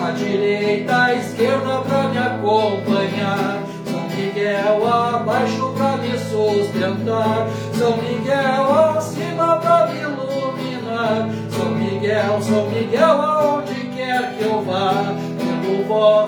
à direita, à esquerda para me acompanhar. São Miguel abaixo para me sustentar, São Miguel acima para me iluminar, São Miguel, São Miguel aonde quer que eu vá, pelo vosso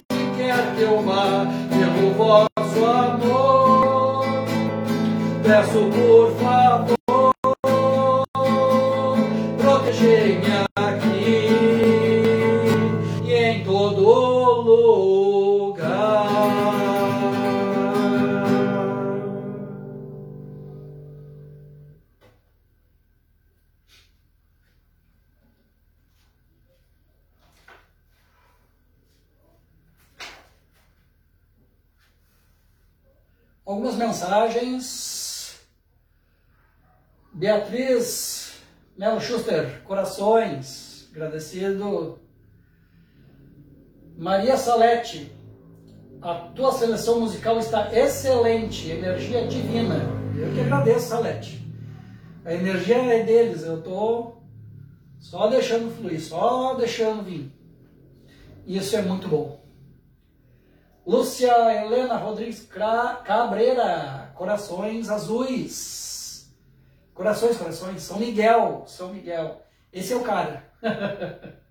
mensagens. Beatriz Melo Schuster, corações, agradecido. Maria Salete, a tua seleção musical está excelente, energia divina. Eu que agradeço, Salete. A energia é deles, eu estou só deixando fluir, só deixando vir. Isso é muito bom. Lúcia Helena Rodrigues Cabreira, Corações Azuis. Corações, corações. São Miguel, São Miguel. Esse é o cara.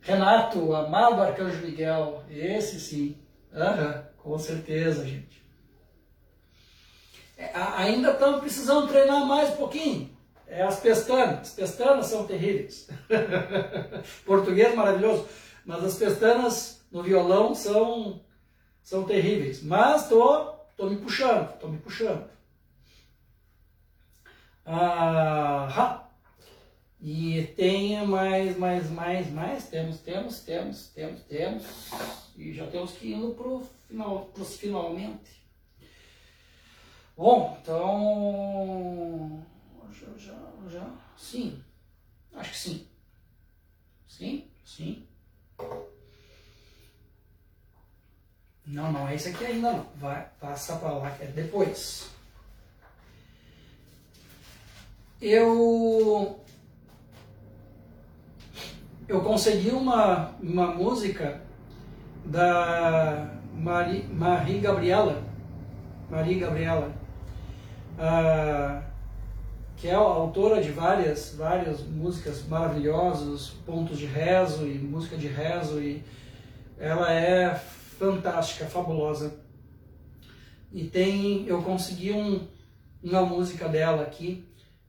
Renato, amado Arcanjo Miguel. Esse sim. Uhum, com certeza, gente. É, ainda estamos precisando treinar mais um pouquinho. é as pestanas. As pestanas são terríveis. Português maravilhoso, mas as pestanas no violão são, são terríveis. Mas tô, tô me puxando, tô me puxando. Ah, e tem mais, mais, mais, mais, temos, temos, temos, temos, temos, e já temos que ir pro final, pros finalmente. Bom, então, já, já, já, sim, acho que sim, sim, sim. Não, não é esse aqui ainda não, vai, passa para lá que é depois. Eu eu consegui uma, uma música da Marie, Marie Gabriela, Marie Gabriela, uh, que é autora de várias, várias músicas maravilhosas, pontos de rezo e música de rezo, e ela é fantástica, fabulosa. E tem, eu consegui um, uma música dela aqui,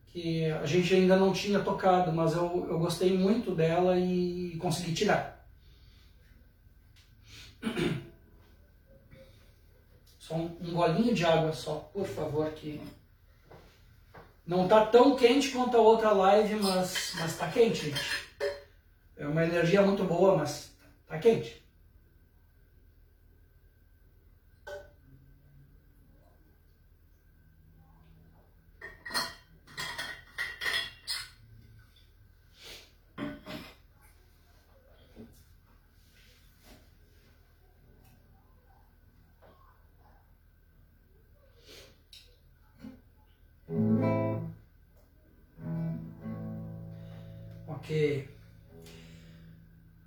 que a gente ainda não tinha tocado, mas eu, eu gostei muito dela e consegui tirar. Só um, um golinho de água só, por favor, que não tá tão quente quanto a outra live, mas, mas tá quente, gente. É uma energia muito boa, mas tá quente.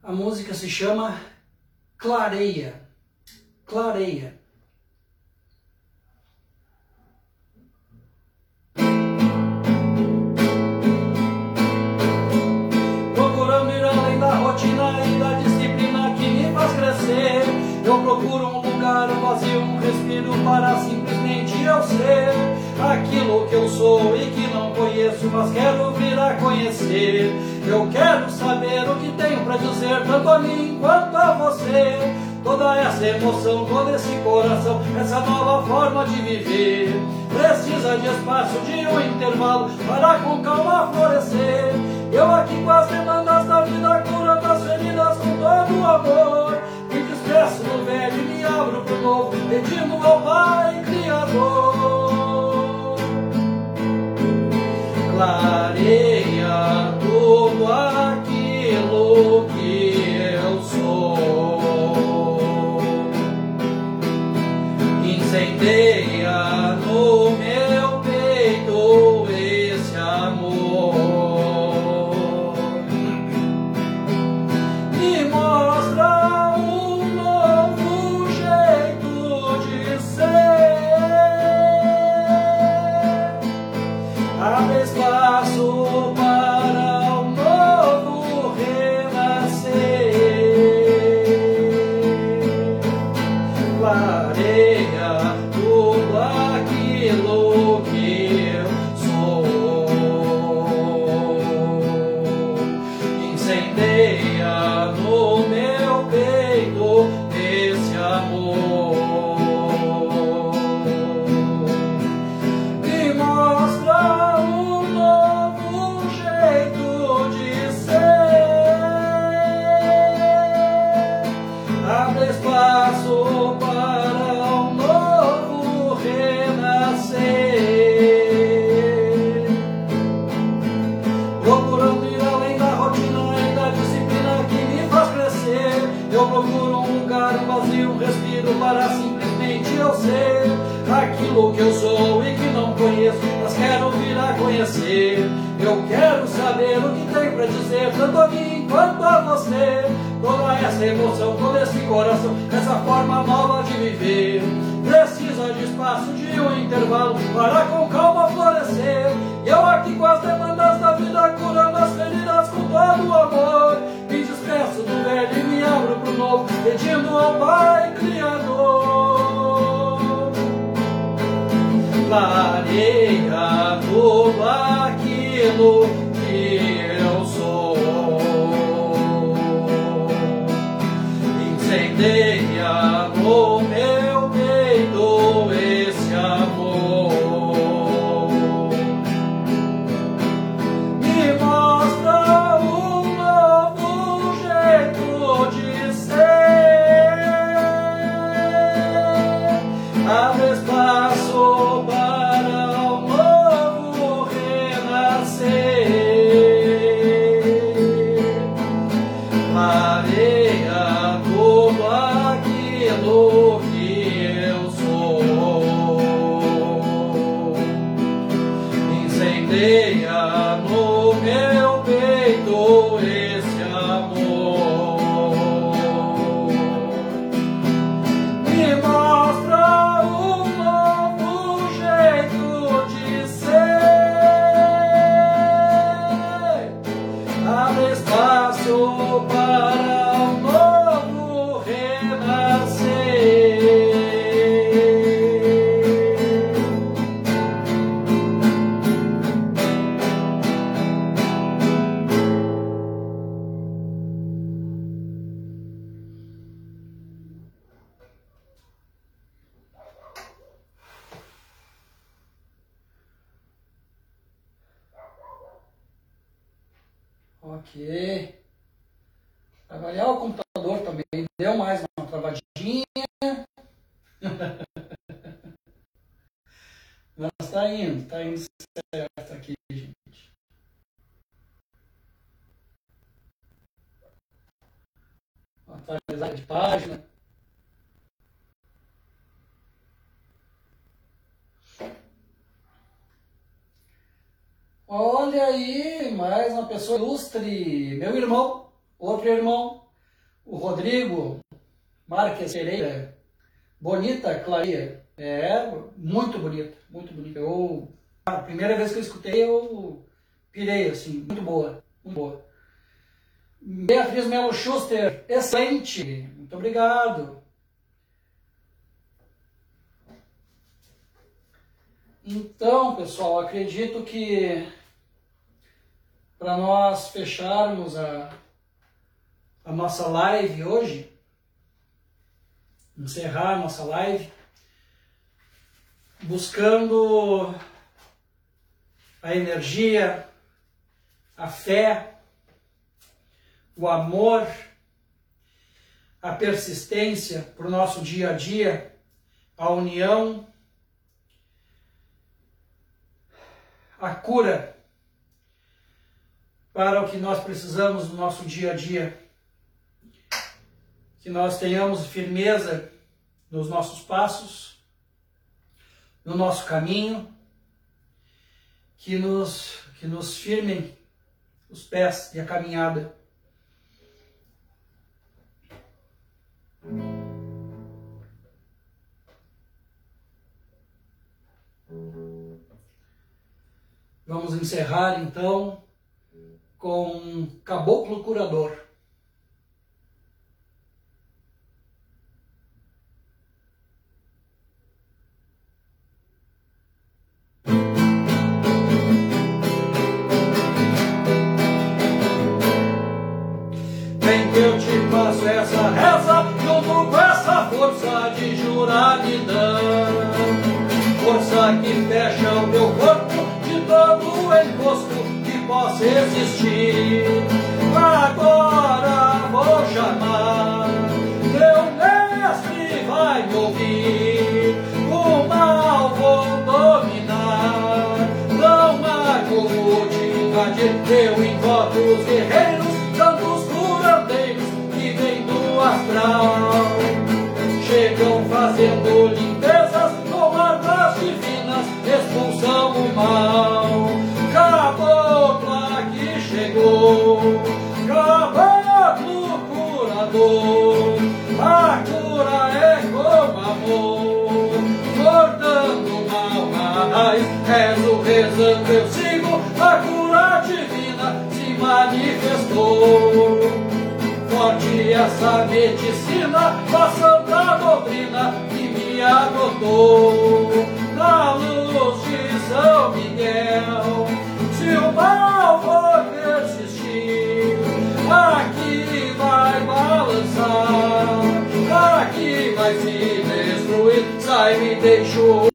A música se chama Clareia. Clareia. Procurando ir além da rotina e da disciplina que me faz crescer. Eu procuro um lugar vazio, um respiro para simplesmente eu ser aquilo que eu sou e que não conheço, mas quero vir a conhecer. Eu quero saber o que tenho para dizer, tanto a mim quanto a você. Toda essa emoção, todo esse coração, essa nova forma de viver. Precisa de espaço, de um intervalo, para com calma florescer. Eu aqui com as demandas da vida, curando as feridas com todo o amor. Me despeço do velho e me abro pro novo, pedindo ao Pai Criador. Clareia tudo aquilo que eu sou. Incendeia tanto a mim quanto a você. Toda essa emoção, todo esse coração, essa forma nova de viver. Precisa de espaço, de um intervalo para com calma florescer. Eu aqui com as demandas da vida, curando as feridas com todo o amor. Me despeço do velho e me abro pro novo, pedindo ao Pai Criador. Clareia tudo aquilo Olha aí, mais uma pessoa ilustre, meu irmão, outro irmão, o Rodrigo Marques Pereira, bonita Claria, é muito bonita, muito bonita. Eu, a primeira vez que eu escutei, eu pirei assim, muito boa, muito boa. Beatriz Melo Schuster, excelente, muito obrigado. Então, pessoal, acredito que para nós fecharmos a, a nossa live hoje, encerrar a nossa live, buscando a energia, a fé, o amor, a persistência para o nosso dia a dia, a união, a cura para o que nós precisamos no nosso dia a dia. Que nós tenhamos firmeza nos nossos passos, no nosso caminho, que nos, que nos firmem os pés e a caminhada. Vamos encerrar então com Caboclo Curador. Vem que eu te faço essa reza, junto essa força de juramidão. Força que fecha o teu corpo possa existir. Agora vou chamar, meu mestre vai me ouvir. O mal vou dominar, não há como te invadir. Eu invoco os guerreiros, tantos curandeiros que vêm do astral. Chegam fazendo limpezas com divinas, expulsam o mal rezando, eu sigo, a cura divina se manifestou. Forte essa medicina, a santa doutrina que me adotou, na luz de São Miguel, se o mal for persistir, aqui vai balançar, aqui vai se destruir, sai me deixou.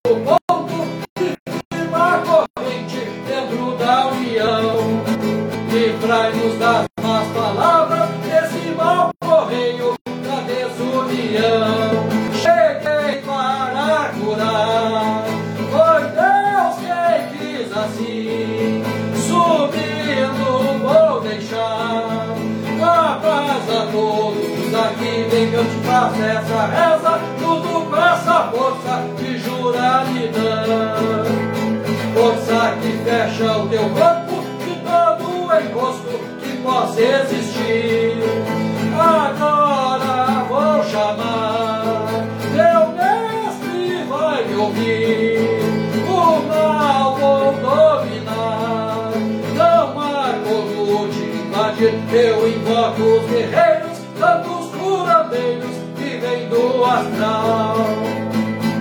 Eu invoco os guerreiros, tantos curandeiros que vêm do astral.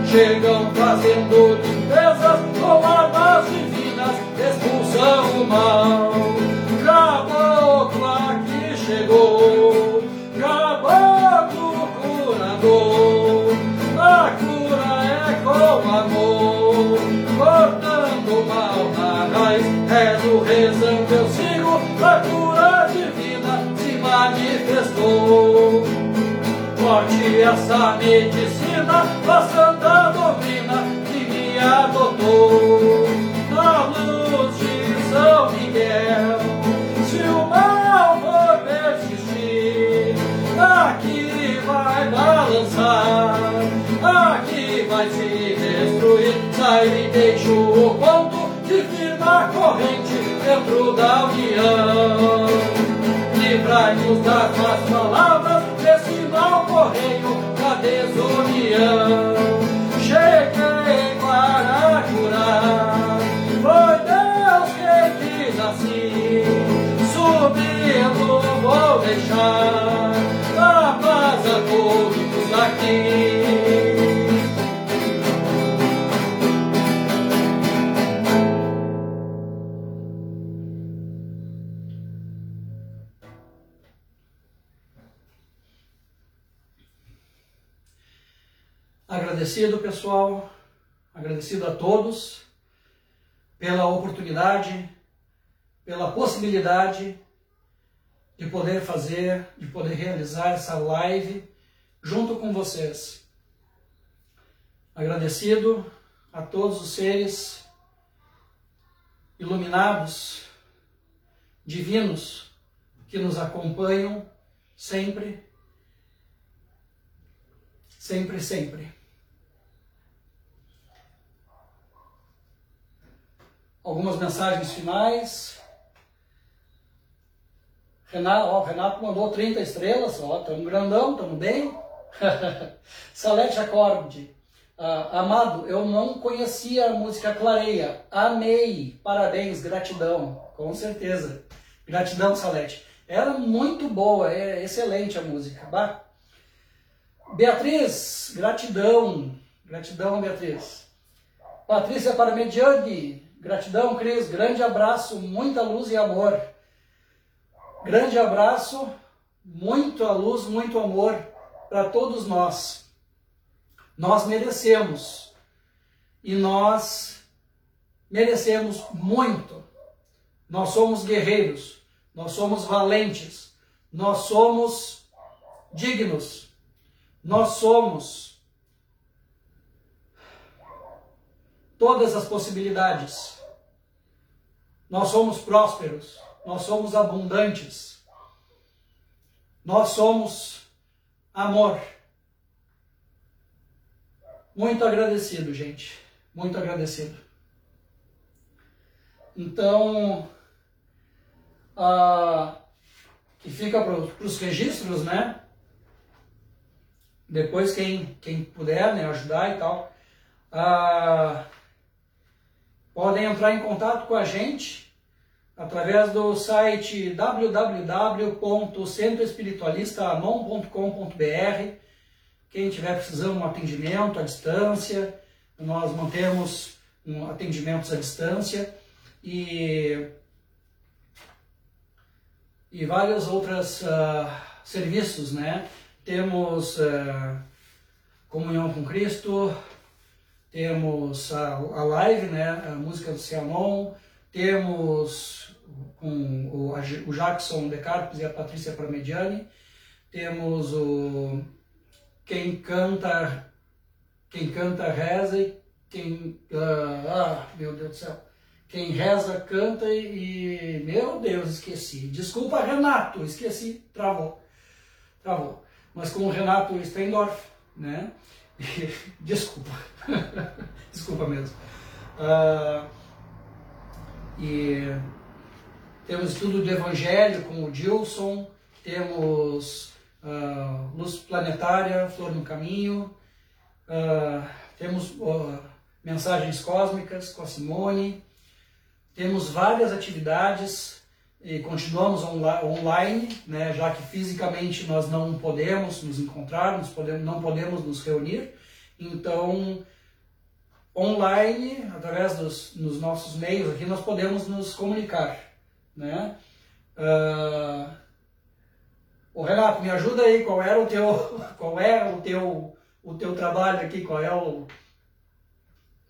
Chegam fazendo limpezas com armas divinas, expulsam o mal Essa medicina, a santa doutrina que me adotou, na luz de São Miguel o mal for persistir, aqui vai balançar, aqui vai se destruir. Sai e deixa o ponto de firma corrente dentro da união. Livrai-nos das essa live junto com vocês. Agradecido a todos os seres iluminados, divinos, que nos acompanham sempre, sempre, sempre. Algumas mensagens finais. Renato, ó, Renato mandou 30 estrelas, ó, estamos grandão, estamos bem. Salete Acorde. Ah, amado, eu não conhecia a música Clareia. Amei. Parabéns, gratidão. Com certeza. Gratidão, Salete. Era muito boa, é excelente a música. Bah. Beatriz, gratidão. Gratidão, Beatriz. Patrícia Parmediani, gratidão, Cris. Grande abraço, muita luz e amor. Grande abraço, muita luz, muito amor para todos nós. Nós merecemos e nós merecemos muito. Nós somos guerreiros, nós somos valentes, nós somos dignos, nós somos todas as possibilidades. Nós somos prósperos nós somos abundantes, nós somos amor. Muito agradecido, gente, muito agradecido. Então, ah, que fica para os registros, né? Depois quem, quem puder né, ajudar e tal, ah, podem entrar em contato com a gente através do site www.centroespiritualistaamon.com.br. Quem tiver precisando de um atendimento à distância, nós mantemos atendimentos à distância e e vários outros uh, serviços, né? Temos uh, comunhão com Cristo, temos a, a live, né? A música do Cianon, temos com o, o Jackson De Carpes e a Patrícia Parmediani, temos o quem canta quem canta reza e quem uh, ah meu Deus do céu quem reza canta e, meu Deus, esqueci. Desculpa, Renato, esqueci, travou. Travou. Mas com o Renato Stendorf, né? Desculpa. Desculpa mesmo. Uh, e temos estudo do Evangelho com o Gilson, temos uh, Luz Planetária, Flor no Caminho, uh, temos mensagens cósmicas com a Simone, temos várias atividades e continuamos online, né, já que fisicamente nós não podemos nos encontrar, podemos, não podemos nos reunir. Então, online, através dos nos nossos meios aqui, nós podemos nos comunicar. Né? Uh, o Renato, me ajuda aí, qual era o teu, qual é o teu, o teu trabalho aqui, qual é o...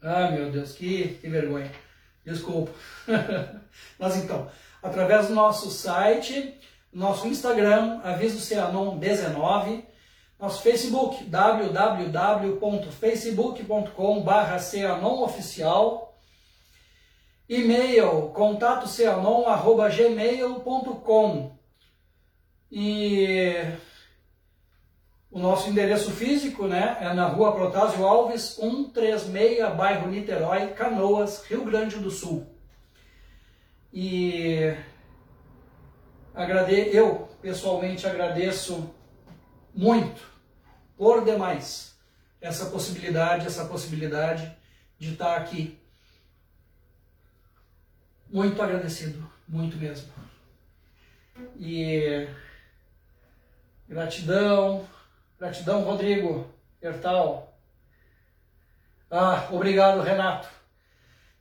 Ah, meu Deus, que, que vergonha. Desculpa. Mas então, através do nosso site, nosso Instagram, Aviso Cianon 19, nosso Facebook, www.facebook.com.br Oficial, e-mail, contatoceanon.gmail.com e o nosso endereço físico né, é na rua Protásio Alves, 136, bairro Niterói, Canoas, Rio Grande do Sul. E agrade... eu pessoalmente agradeço muito, por demais, essa possibilidade, essa possibilidade de estar aqui. Muito agradecido, muito mesmo. E gratidão, Gratidão, Rodrigo Hertal. Ah, obrigado, Renato.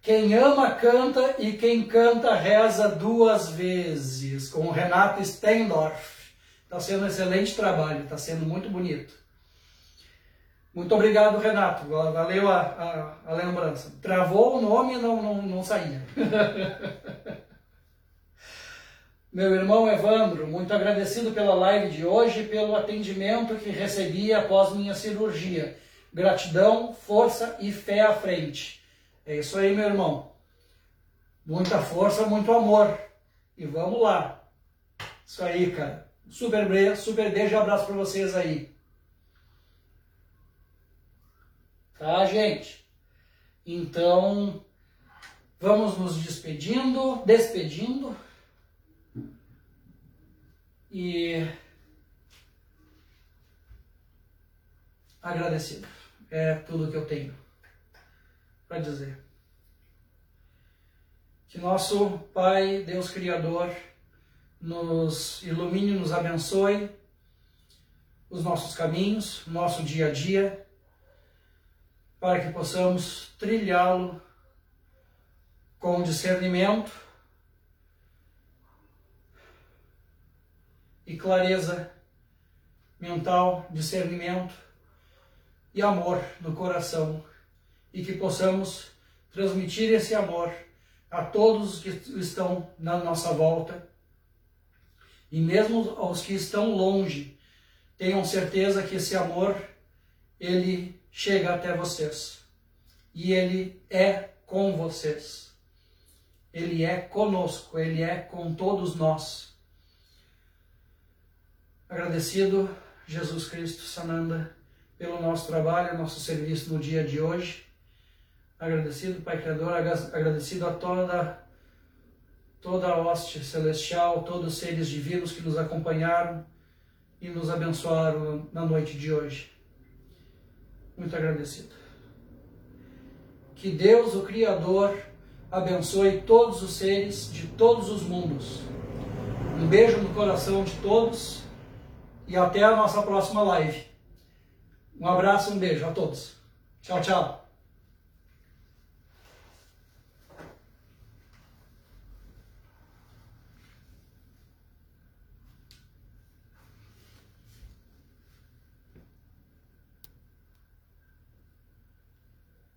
Quem ama canta e quem canta reza duas vezes, com o Renato Stendorf. Está sendo um excelente trabalho, está sendo muito bonito. Muito obrigado, Renato. Valeu a, a, a lembrança. Travou o nome e não, não, não saía. Meu irmão Evandro, muito agradecido pela live de hoje e pelo atendimento que recebi após minha cirurgia. Gratidão, força e fé à frente. É isso aí, meu irmão. Muita força, muito amor. E vamos lá. Isso aí, cara. Super, super beijo e abraço para vocês aí. Tá, gente? Então, vamos nos despedindo, despedindo e agradecido. É tudo que eu tenho para dizer. Que nosso Pai, Deus Criador, nos ilumine, nos abençoe os nossos caminhos, nosso dia a dia, para que possamos trilhá-lo com discernimento e clareza mental, discernimento e amor no coração. E que possamos transmitir esse amor a todos os que estão na nossa volta. E mesmo aos que estão longe, tenham certeza que esse amor ele chega até vocês e ele é com vocês. Ele é conosco, ele é com todos nós. Agradecido, Jesus Cristo Sananda, pelo nosso trabalho, nosso serviço no dia de hoje. Agradecido, Pai Criador, agradecido a toda, toda a hoste celestial, todos os seres divinos que nos acompanharam e nos abençoaram na noite de hoje. Muito agradecido. Que Deus, o Criador, abençoe todos os seres de todos os mundos. Um beijo no coração de todos e até a nossa próxima live. Um abraço, um beijo a todos. Tchau, tchau.